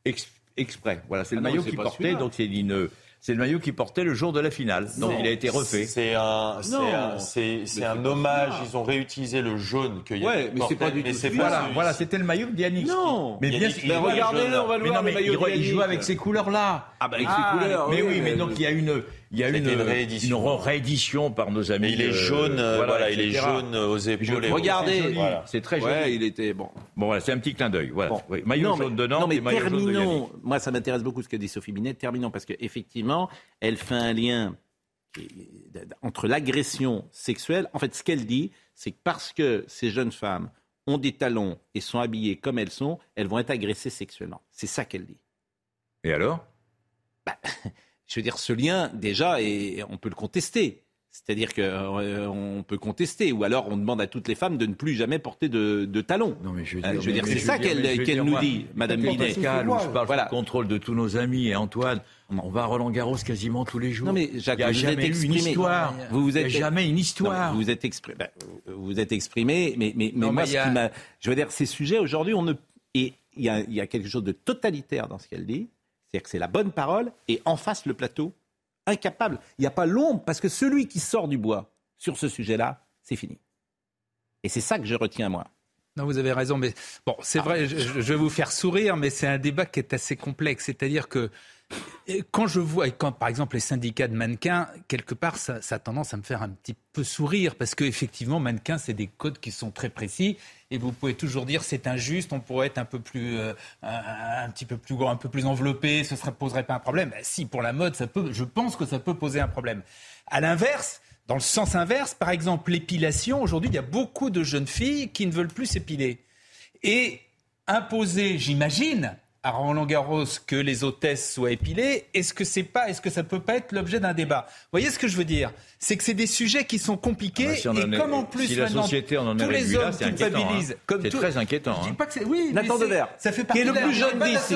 ex- exprès. Voilà, c'est le Ah non, maillot pas portait, celui-là. donc c'est une. C'est le maillot qu'il portait le jour de la finale. Donc il a été refait. C'est un, c'est Non. un, c'est- un hommage. Ils ont réutilisé le jaune que Ouais, Yannick mais c'est pas du tout. Voilà, voilà, c'était le maillot de Yannick. Non. mais bien regardez-le, on va le voir le il, joue avec ces couleurs-là. Ah bah avec ces couleurs. Mais oui, mais donc il y a une, il y a une, une réédition. une réédition par nos amis. Mais il est jaune, euh, voilà, il est jaune aux épaules. Regardez. c'est. Voilà. Très joli. Ouais, il était bon. Bon, voilà, c'est un petit clin d'œil. Voilà. Bon. Oui, Maillot non, jaune mais, de Nantes non, mais et maillot jaune de Yannick. terminons. Moi, ça m'intéresse beaucoup ce que dit Sophie Binet. Terminons parce qu'effectivement, elle fait un lien entre l'agression sexuelle. En fait, ce qu'elle dit, c'est que parce que ces jeunes femmes ont des talons et sont habillées comme elles sont, elles vont être agressées sexuellement. C'est ça qu'elle dit. Et alors? <laughs> Je veux dire, ce lien, déjà, et on peut le contester. C'est-à-dire qu'on peut contester, ou alors on demande à toutes les femmes de ne plus jamais porter de, de talons. Non, mais je veux Euh, dire, c'est ça qu'elle nous moi, dit, Madame Binet. Pascal, où je parle Voilà. sous le contrôle de tous nos amis et Antoine, on va à Roland Garros quasiment tous les jours. Non mais Jacques, il n'y a vous vous êtes jamais une histoire. Vous vous Il n'y a êtes jamais une Non, histoire. vous vous êtes exprimé. ben, vous vous êtes exprimé, mais mais, mais Non, moi, mais ce a- qui je veux dire, ces sujets aujourd'hui, on ne et il y a, il y a quelque chose de totalitaire dans ce qu'elle dit, c'est-à-dire que c'est la bonne parole et en face le plateau incapable. Il n'y a pas l'ombre parce que celui qui sort du bois sur ce sujet-là, c'est fini. Et c'est ça que je retiens moi. Non, vous avez raison, mais bon, c'est vrai, je, je vais vous faire sourire, mais c'est un débat qui est assez complexe. C'est-à-dire que quand je vois, par exemple les syndicats de mannequins, quelque part, ça, a tendance à me faire un petit peu sourire, parce qu'effectivement, mannequins, c'est des codes qui sont très précis, et vous pouvez toujours dire c'est injuste, on pourrait être un peu plus, euh, un, petit peu plus un peu plus enveloppé, ce ne poserait pas un problème. Ben, si, pour la mode, je pense que ça peut poser un problème. À l'inverse, dans le sens inverse, par exemple, l'épilation, aujourd'hui, il y a beaucoup de jeunes filles qui ne veulent plus s'épiler. Et imposer, j'imagine, à Roland Garros que les hôtesses soient épilées, est-ce que c'est pas, est-ce que ça peut pas être l'objet d'un débat? Vous voyez ce que je veux dire? C'est que c'est des sujets qui sont compliqués Ah bah, si on et en est- comme en plus si la société en en est tous les là, hommes c'est inquiétant, culpabilisent, hein. comme C'est tout- très inquiétant, Je dis hein. pas que c'est oui, Nathan Devers, ça fait qui est le plus jeune d'ici.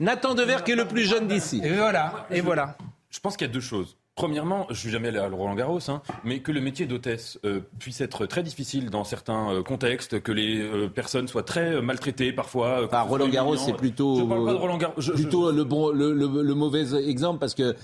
Nathan Devers qui est le plus jeune d'ici. Et voilà, et voilà. Je pense qu'il y a deux choses. Premièrement, je suis jamais allé à Roland Garros, hein, mais que le métier d'hôtesse euh, puisse être très difficile dans certains euh, contextes, que les euh, personnes soient très maltraitées parfois. Enfin, Roland Garros, c'est plutôt, Je parle pas de Roland Garros. je- je- plutôt le, bon, le, le- le mauvais exemple parce que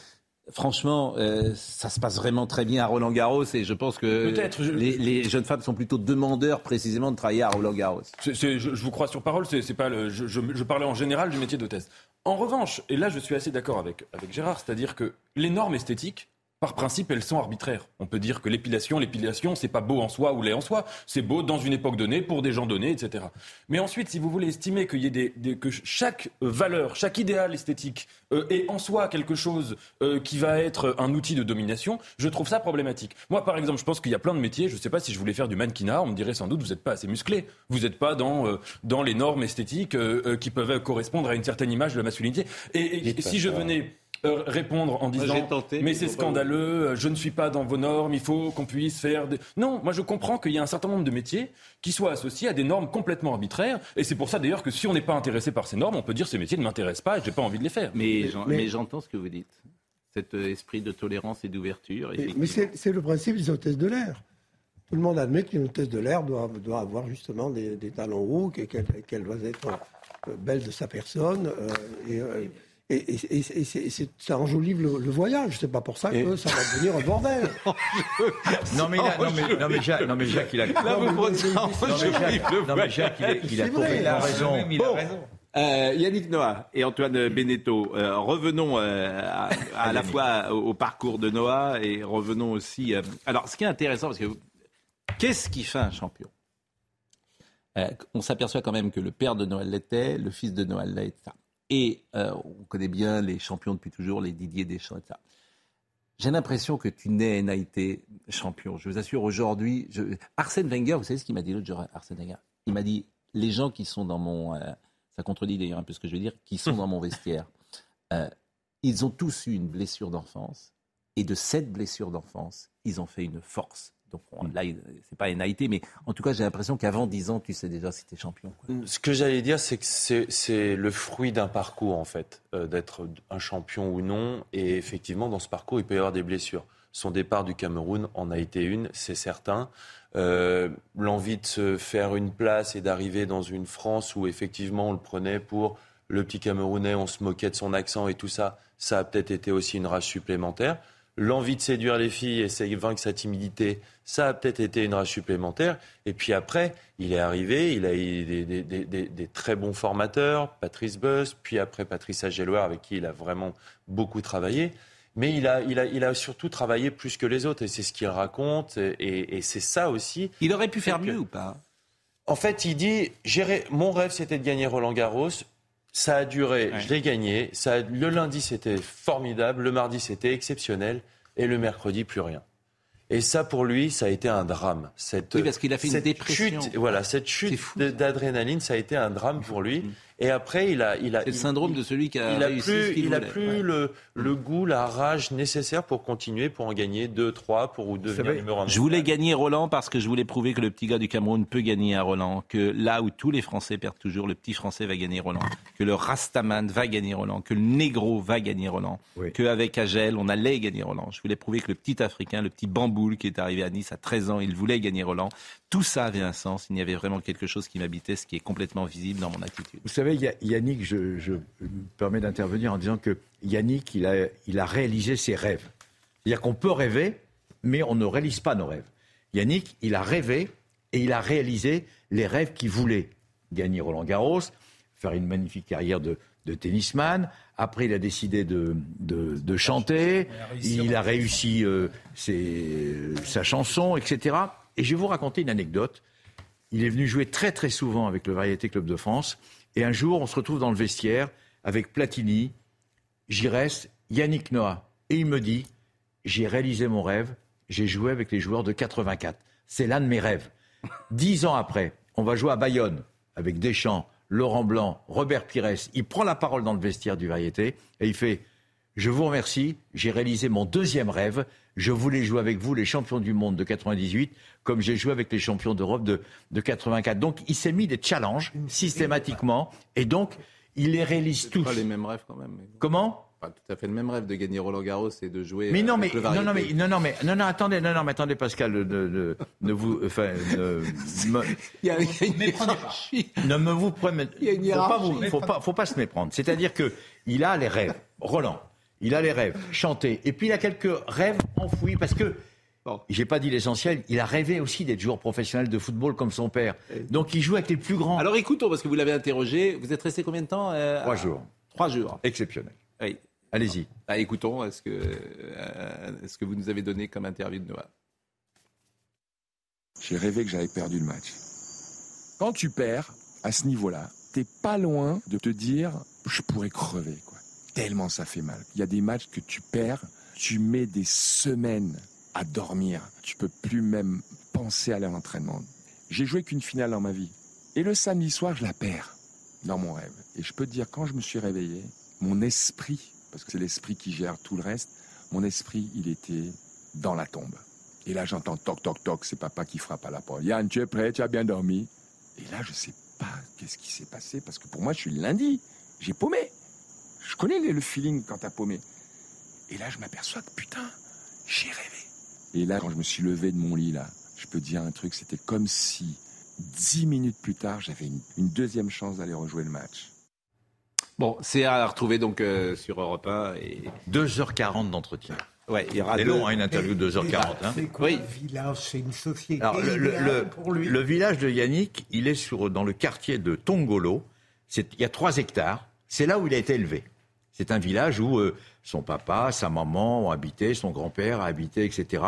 franchement, euh, ça se passe vraiment très bien à Roland Garros et je pense que je- les, les jeunes femmes sont plutôt demandeurs précisément de travailler à Roland Garros. Je, je vous crois sur parole, c'est pas le, je parlais en général du métier d'hôtesse. En revanche, et là je suis assez d'accord avec, avec Gérard, c'est-à-dire que les normes esthétiques, par principe, elles sont arbitraires. On peut dire que l'épilation, l'épilation, c'est pas beau en soi ou laid en soi. C'est beau dans une époque donnée, pour des gens donnés, etc. Mais ensuite, si vous voulez estimer qu'il y ait des, des- que chaque euh, valeur, chaque idéal esthétique euh, est en soi quelque chose euh, qui va être un outil de domination, je trouve ça problématique. Moi, par exemple, je pense qu'il y a plein de métiers. Je sais pas si je voulais faire du mannequinat, on me dirait sans doute vous n'êtes pas assez musclé. Vous n'êtes pas dans euh, dans les normes esthétiques euh, euh, qui peuvent correspondre à une certaine image de la masculinité. Et, et- si je venais euh, répondre en disant tenté, mais c'est scandaleux, euh, je ne suis pas dans vos normes, il faut qu'on puisse faire des... Non, moi je comprends qu'il y a un certain nombre de métiers qui soient associés à des normes complètement arbitraires et c'est pour ça d'ailleurs que si on n'est pas intéressé par ces normes, on peut dire ces métiers ne m'intéressent pas et j'ai pas envie de les faire. Mais, j'en- mais j'entends ce que vous dites. Cet euh, esprit de tolérance et d'ouverture. Mais c'est c'est le principe des hôtesses de l'air. Tout le monde admet qu'une hôtesse de l'air doit, doit avoir justement des, des talons hauts, qu'elle qu'elle doit être belle de sa personne. euh, et, euh, et, et- et- et ça enjolive le, le voyage. C'est pas pour ça que ça va devenir un bordel. <laughs> Non mais, là, non, mais, non, mais Jacques, non, mais Jacques, il a. Là, vous prenez ça en Non, mais Jacques, le non, mais Jacques, il, est- il a C'est vrai, complètement là, raison. Bon. Euh, Yannick Noah et Antoine Beneteau, euh, revenons euh, à, à la fois au, au parcours de Noah et revenons aussi. euh, alors, ce qui est intéressant, parce que qu'est-ce qui fait un champion? Euh, On s'aperçoit quand même que le père de Noël l'était, le fils de Noël l'est, etc. Et euh, on connaît bien les champions depuis toujours, les Didier Deschamps, etc. J'ai l'impression que tu n'es n'a été champion. Je vous assure, aujourd'hui. Arsène Wenger, vous savez ce qu'il m'a dit l'autre jour, Arsène Wenger? Il m'a dit les gens qui sont dans mon. euh, ça contredit d'ailleurs un peu ce que je veux dire, qui sont dans mon vestiaire, euh, ils ont tous eu une blessure d'enfance. Et de cette blessure d'enfance, ils ont fait une force. Donc on- là, il- c'est pas une mais en tout cas, j'ai l'impression qu'avant 10 ans, tu sais déjà si tu es champion. quoi. Ce que j'allais dire, c'est que c'est- c'est le fruit d'un parcours, en fait, euh, d'être un champion ou non. Et effectivement, dans ce parcours, il peut y avoir des blessures. Son départ du Cameroun en a été une, c'est certain. Euh, L'envie de se faire une place et d'arriver dans une France où, effectivement, on le prenait pour le petit Camerounais, on se moquait de son accent et tout ça, ça a peut-être été aussi une rage supplémentaire. L'envie de séduire les filles et vaincre sa timidité, ça a peut-être été une rage supplémentaire. Et puis après, il est arrivé, il a eu des, des- des- des- des très bons formateurs, Patrice Buss, puis après Patrice Ageloir, avec qui il a vraiment beaucoup travaillé. Mais il a, il, a, il a surtout travaillé plus que les autres, et c'est ce qu'il raconte, et, et c'est ça aussi. Il aurait pu faire que- mieux ou pas? En fait, il dit mon rêve, c'était de gagner Roland Garros. Ça a duré, je l'ai gagné. Ça, a- le lundi, c'était formidable. Le mardi, c'était exceptionnel. Et le mercredi, plus rien. Et ça, pour lui, ça a été un drame. Cette, Oui, parce qu'il a fait une cette dépression. Chute, voilà, cette chute d'adrénaline, ça a été un drame pour lui. Et après, il a, il a, C'est le syndrome de celui qui a il a réussi ce plus, qu'il il a voulait. plus Ouais. le, le goût, la rage nécessaire pour continuer, pour en gagner deux, trois, pour ou devenir numéro un. Je voulais gagner Roland parce que je voulais prouver que le petit gars du Cameroun peut gagner à Roland, que là où tous les Français perdent toujours, le petit Français va gagner Roland, que le Rastaman va gagner Roland, que le Négro va gagner Roland, qu'avec Agel, on allait gagner Roland. Je voulais prouver que le petit Africain, le petit Bamboul qui est arrivé à Nice à 13 ans, il voulait gagner Roland. Tout ça avait un sens, il y avait vraiment quelque chose qui m'habitait, ce qui est complètement visible dans mon attitude. Vous savez, Ya- Yannick, je, je me permets d'intervenir en disant que Yannick, il a, il a réalisé ses rêves. C'est-à-dire qu'on peut rêver, mais on ne réalise pas nos rêves. Yannick, il a rêvé et il a réalisé les rêves qu'il voulait. Gagner Roland Garros, faire une magnifique carrière de, de tennisman. Après, il a décidé de, de, de chanter. Il a réussi euh, ses- sa chanson, etc. Et je vais vous raconter une anecdote. Il est venu jouer très très souvent avec le Variété Club de France. Et un jour, on se retrouve dans le vestiaire avec Platini, Giresse, Yannick Noah. Et il me dit, j'ai réalisé mon rêve, j'ai joué avec les joueurs de 84. C'est l'un de mes rêves. <laughs> Dix ans après, on va jouer à Bayonne avec Deschamps, Laurent Blanc, Robert Pires. Il prend la parole dans le vestiaire du Variété et il fait Je vous remercie, j'ai réalisé mon deuxième rêve. Je voulais jouer avec vous les champions du monde de 98 comme j'ai joué avec les champions d'Europe de, de 84. Donc il s'est mis des challenges systématiquement et donc il les réalise tous. Pas les mêmes rêves quand même. Comment? Pas tout à fait le même rêve de gagner Roland Garros et de jouer. mais non, avec mais le non, non, mais non, non, mais non, non, attendez, non, non, mais attendez, Pascal, ne, ne, ne vous, enfin, ne, me, Il y a, il y a une hiérarchie. ne me vous prenez, Il y a une faut pas, vous- faut pas, faut pas se méprendre. C'est-à-dire que il a les rêves, Roland, il a les rêves, chanter, et puis il a quelques rêves enfouis parce que. J'ai pas dit l'essentiel. Il a rêvé aussi d'être joueur professionnel de football comme son père. Donc il joue avec les plus grands. Alors écoutons, parce que vous l'avez interrogé. Vous êtes resté combien de temps euh, Trois à- jours. Trois jours. Exceptionnel. Oui. Allez-y. Bah, écoutons, est-ce que, euh, est-ce que vous nous avez donné comme interview de Noah? J'ai rêvé que j'avais perdu le match. Quand tu perds à ce niveau-là, t'es pas loin de te dire je pourrais crever quoi. Tellement ça fait mal. Il y a des matchs que tu perds, tu mets des semaines à dormir. Tu peux plus même penser à l'entraînement. J'ai joué qu'une finale dans ma vie. Et le samedi soir, je la perds dans mon rêve. Et je peux te dire, quand je me suis réveillé, mon esprit parce que c'est l'esprit qui gère tout le reste. Mon esprit, il était dans la tombe. Et là, j'entends toc, toc, toc, c'est papa qui frappe à la porte. Yann, tu es prêt, tu as bien dormi? Et là, je sais pas qu'est-ce qui s'est passé, parce que pour moi, je suis lundi. J'ai paumé. Je connais le feeling quand t'as paumé. Et là, je m'aperçois que putain, j'ai rêvé. Et là, quand je me suis levé de mon lit, là, je peux te dire un truc, c'était comme si, dix minutes plus tard, j'avais une, une deuxième chance d'aller rejouer le match. Bon, c'est à retrouver donc euh, sur Europe 1 et 2h40 d'entretien. Ouais, il y aura C'est long, hein, une interview de 2h40. hein. C'est quoi Oui. un village? C'est une société Alors, le, le- idéale le- pour lui. le village de Yannick, il est sur, dans le quartier de Tongolo. C'est- Il y a 3 hectares. C'est là où il a été élevé. C'est un village où euh, son papa, sa maman ont habité, son grand-père a habité, etc.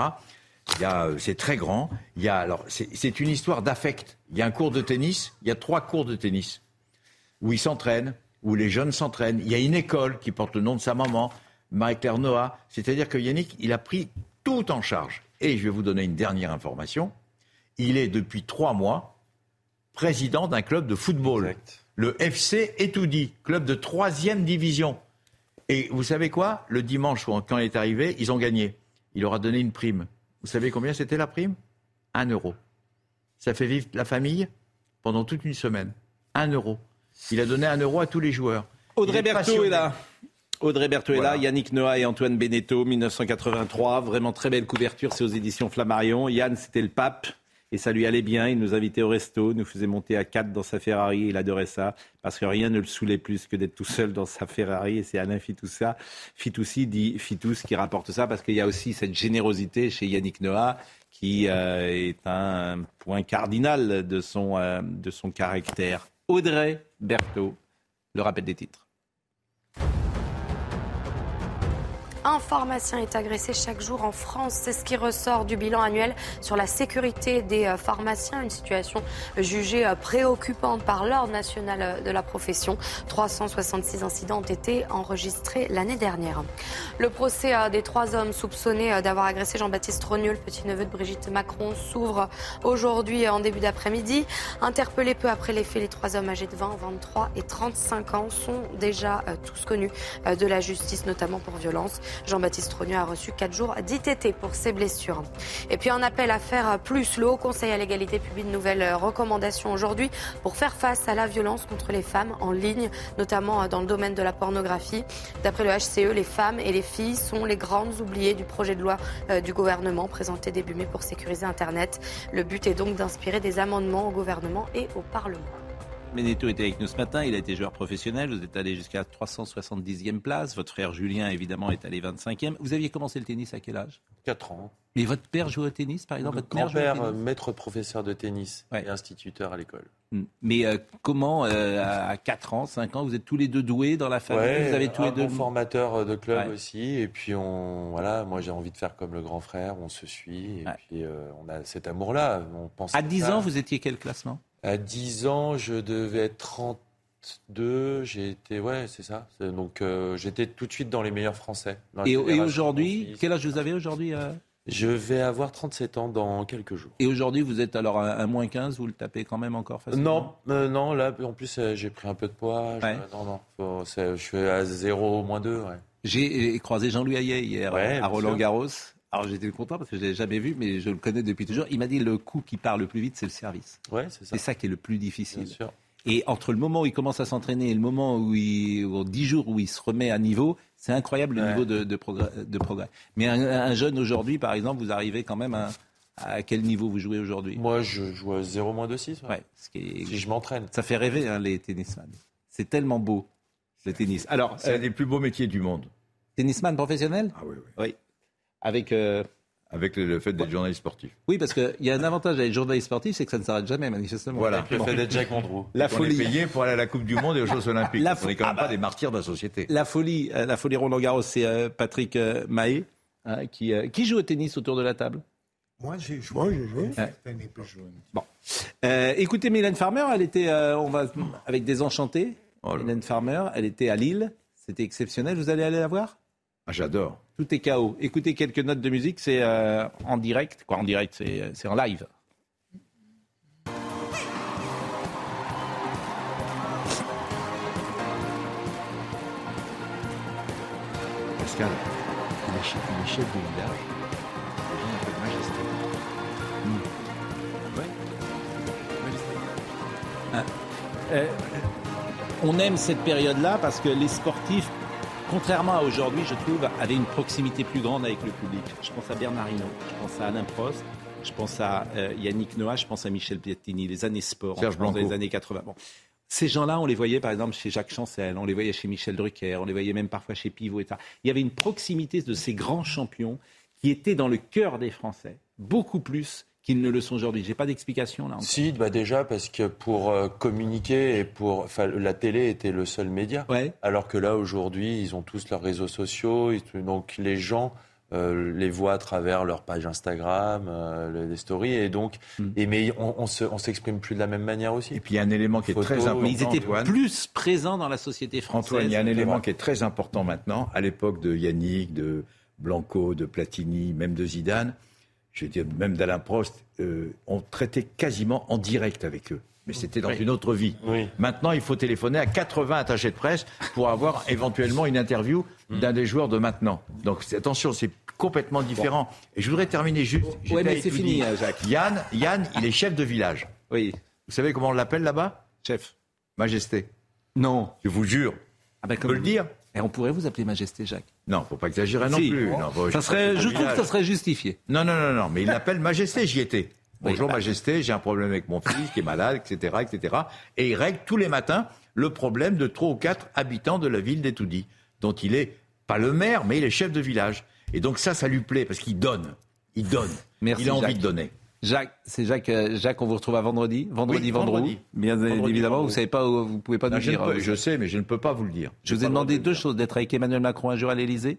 Euh, c'est très grand. Il y a, alors, c'est, c'est une histoire d'affect. Il y a un cours de tennis. Il y a trois cours de tennis où ils s'entraînent, où les jeunes s'entraînent. Il y a une école qui porte le nom de sa maman, Marie-Claire Noah. C'est-à-dire que Yannick, il a pris tout en charge. Et je vais vous donner une dernière information. Il est depuis trois mois président d'un club de football, le FC Etoudi, club de troisième division. Et vous savez quoi? Le dimanche, quand il est arrivé, ils ont gagné. Il leur a donné une prime. Vous savez combien c'était la prime? Un euro. Ça fait vivre la famille pendant toute une semaine. Un euro. Il a donné un euro à tous les joueurs. Audrey est Berthaud est là. Audrey Berthaud est là, Yannick Noah et Antoine Beneteau, 1983. Vraiment très belle couverture, c'est aux éditions Flammarion. Yann, c'était le pape. Et ça lui allait bien, il nous invitait au resto, nous faisait monter à quatre dans sa Ferrari, il adorait ça, parce que rien ne le saoulait plus que d'être tout seul dans sa Ferrari, et c'est Alain Fitoussi, Fitoussi dit Fitous qui rapporte ça, parce qu'il y a aussi cette générosité chez Yannick Noah, qui euh, est un point cardinal de son, euh, de son caractère. Audrey Berthaud, le rappel des titres. Un pharmacien est agressé chaque jour en France. C'est ce qui ressort du bilan annuel sur la sécurité des euh, pharmaciens. Une situation jugée euh, préoccupante par l'Ordre national euh, de la profession. 366 incidents ont été enregistrés l'année dernière. Le procès des trois hommes soupçonnés d'avoir agressé Jean-Baptiste Rogneux, le petit-neveu de Brigitte Macron, s'ouvre aujourd'hui en début d'après-midi. Interpellés peu après les faits, les trois hommes âgés de 20, 23 et 35 ans sont déjà tous connus de la justice, notamment pour violence. Jean-Baptiste Rogneux a reçu 4 jours d'ITT pour ses blessures. Et puis un appel à faire plus. Le Haut Conseil à l'égalité publie de nouvelles recommandations aujourd'hui pour faire face à la violence contre les femmes en ligne, notamment dans le domaine de la pornographie. D'après le HCE, les femmes et les filles sont les grandes oubliées du projet de loi euh, du gouvernement présenté début mai pour sécuriser Internet. Le but est donc d'inspirer des amendements au gouvernement et au Parlement. Beneteau était avec nous ce matin, il a été joueur professionnel, vous êtes allé jusqu'à 370e place, votre frère Julien évidemment est allé 25e. Vous aviez commencé le tennis à quel âge? 4 ans. Et votre père jouait au tennis par exemple? Au Grand-père, euh, maître professeur de tennis et instituteur à l'école. Mm. Mais euh, comment, euh, à 4 ans, 5 ans, vous êtes tous les deux doués dans la famille? Ouais, Vous avez tous un les deux. bon formateur de club Ouais. aussi. Et puis, on, voilà, moi, j'ai envie de faire comme le grand frère. On se suit. Et puis, euh, on a cet amour-là. À à 10 ça. ans, vous étiez quel classement? À 10 ans, je devais être 32. J'ai été, ouais, c'est ça. Donc, euh, j'étais tout de suite dans les meilleurs Français. Et, aujourd'hui, quel âge vous avez aujourd'hui euh? Je vais avoir 37 ans dans quelques jours. Et aujourd'hui, vous êtes alors à, à moins 15, vous le tapez quand même encore facilement? Non, euh, non, là, en plus, j'ai pris un peu de poids. Je- Ouais. non, non, faut- je suis à 0, moins 2, ouais. J'ai croisé Jean-Louis Hayet hier Ouais, à bien Roland sûr. Garros. Alors j'étais content parce que je ne l'ai jamais vu, mais je le connais depuis toujours. Il m'a dit le coup qui part le plus vite, c'est le service. Ouais, c'est ça. C'est ça qui est le plus difficile. Bien sûr. Et entre le moment où il commence à s'entraîner et le moment où il, aux 10 jours où il se remet à niveau, c'est incroyable le Ouais. niveau de, de progrès, de progrès. Mais un, un jeune aujourd'hui, par exemple, vous arrivez quand même à, à quel niveau vous jouez aujourd'hui? Moi, je joue à 0 moins 2, 6. Ouais, ce qui est- Si je m'entraîne. Ça fait rêver hein, les tennisman. C'est tellement beau le tennis. Alors, C'est un des plus beaux métiers du monde. tennisman professionnel? Ah oui, oui. Oui. Avec. euh, Avec le, le fait d'être journaliste sportif. Oui, parce qu'il y a un avantage avec le journaliste sportif, c'est que ça ne s'arrête jamais, manifestement. Voilà. Avec le fait d'être Jack Mondreau. La On folie. est payé pour aller à la Coupe du Monde et aux Jeux Olympiques. La On fo- n'est quand même Ah bah. pas des martyrs de la société. La folie, euh, la folie Roland Garros, c'est euh, Patrick euh, Mahé, hein, qui, euh, qui joue au tennis autour de la table. Moi, j'ai joué. Moi, j'ai joué. à époque. Bon. Euh, écoutez, Mylène Farmer, elle était, euh, on va avec des enchantés. Oh. Mylène Farmer, elle était à Lille. C'était exceptionnel. Vous allez aller la voir? Ah, J'adore. Tout est chaos. Écoutez quelques notes de musique. C'est euh, en direct. Quoi, en direct C'est en live. Pascal, il est chef, il est chef de village. Les gens l'appellent Majesté. Hmm. Ah, euh, on aime cette période-là parce que les sportifs, contrairement à aujourd'hui, je trouve, avaient une proximité plus grande avec le public. Je pense à Bernard Hinault, je pense à Alain Prost, je pense à euh, Yannick Noah, je pense à Michel Piattini, les années sport, Serge Blanco. des années 80. Bon. Ces gens-là, on les voyait par exemple chez Jacques Chancel, on les voyait chez Michel Drucker, on les voyait même parfois chez Pivot, etc. Il y avait une proximité de ces grands champions qui étaient dans le cœur des Français, beaucoup plus qu'ils ne le sont aujourd'hui. J'ai pas d'explication là. encore. Si, bah déjà parce que pour euh, communiquer et pour, la télé était le seul média. Ouais. Alors que là aujourd'hui, ils ont tous leurs réseaux sociaux, donc les gens euh, les voient à travers leur page Instagram, euh, les stories, et donc, et mais on, on se, on s'exprime plus de la même manière aussi. Et puis il y a un élément qui est très important. Mais ils étaient Antoine. plus présents dans la société française. Antoine, il y a un élément qui est très important maintenant. À l'époque de Yannick, de Blanco, de Platini, même de Zidane, je veux dire même d'Alain Prost, euh, on traitait quasiment en direct avec eux. Mais c'était dans Oui. une autre vie. Maintenant, il faut téléphoner à 80 attachés de presse pour avoir <laughs> éventuellement une interview d'un des joueurs de maintenant. Donc attention, c'est complètement différent. Et je voudrais terminer juste. Ouais, mais c'est fini, euh, Jacques. Yann, Yann, il est chef de village. Oui. Vous savez comment on l'appelle là-bas? Chef. Majesté. Non. Je vous jure. Ah ben, On peut le dire Et on pourrait vous appeler Majesté Jacques. Non, faut pas exagérer non Si. plus. Non, faut- Ça serait, je trouve que ça serait justifié. Non, non, non, non, mais il l'appelle Majesté, j'y étais. Bonjour bah. Majesté, j'ai un problème avec mon fils qui est malade, etc., etc. Et il règle tous les matins le problème de trois ou quatre habitants de la ville d'Etoudi, dont il est pas le maire, mais il est chef de village. Et donc ça, ça lui plaît parce qu'il donne, il donne, Merci, il a envie Jacques. de donner. Jacques, c'est Jacques. euh, Jacques, on vous retrouve à vendredi. Vendredi, Oui, vendredi. vendredi. Bien Vendredi, évidemment, vendredi. vous savez pas, où- vous pouvez pas Non, nous je, dire. peux- euh, je sais, mais je ne peux pas vous le dire. Je vous ai demandé de deux choses d'être avec Emmanuel Macron un jour à l'Élysée.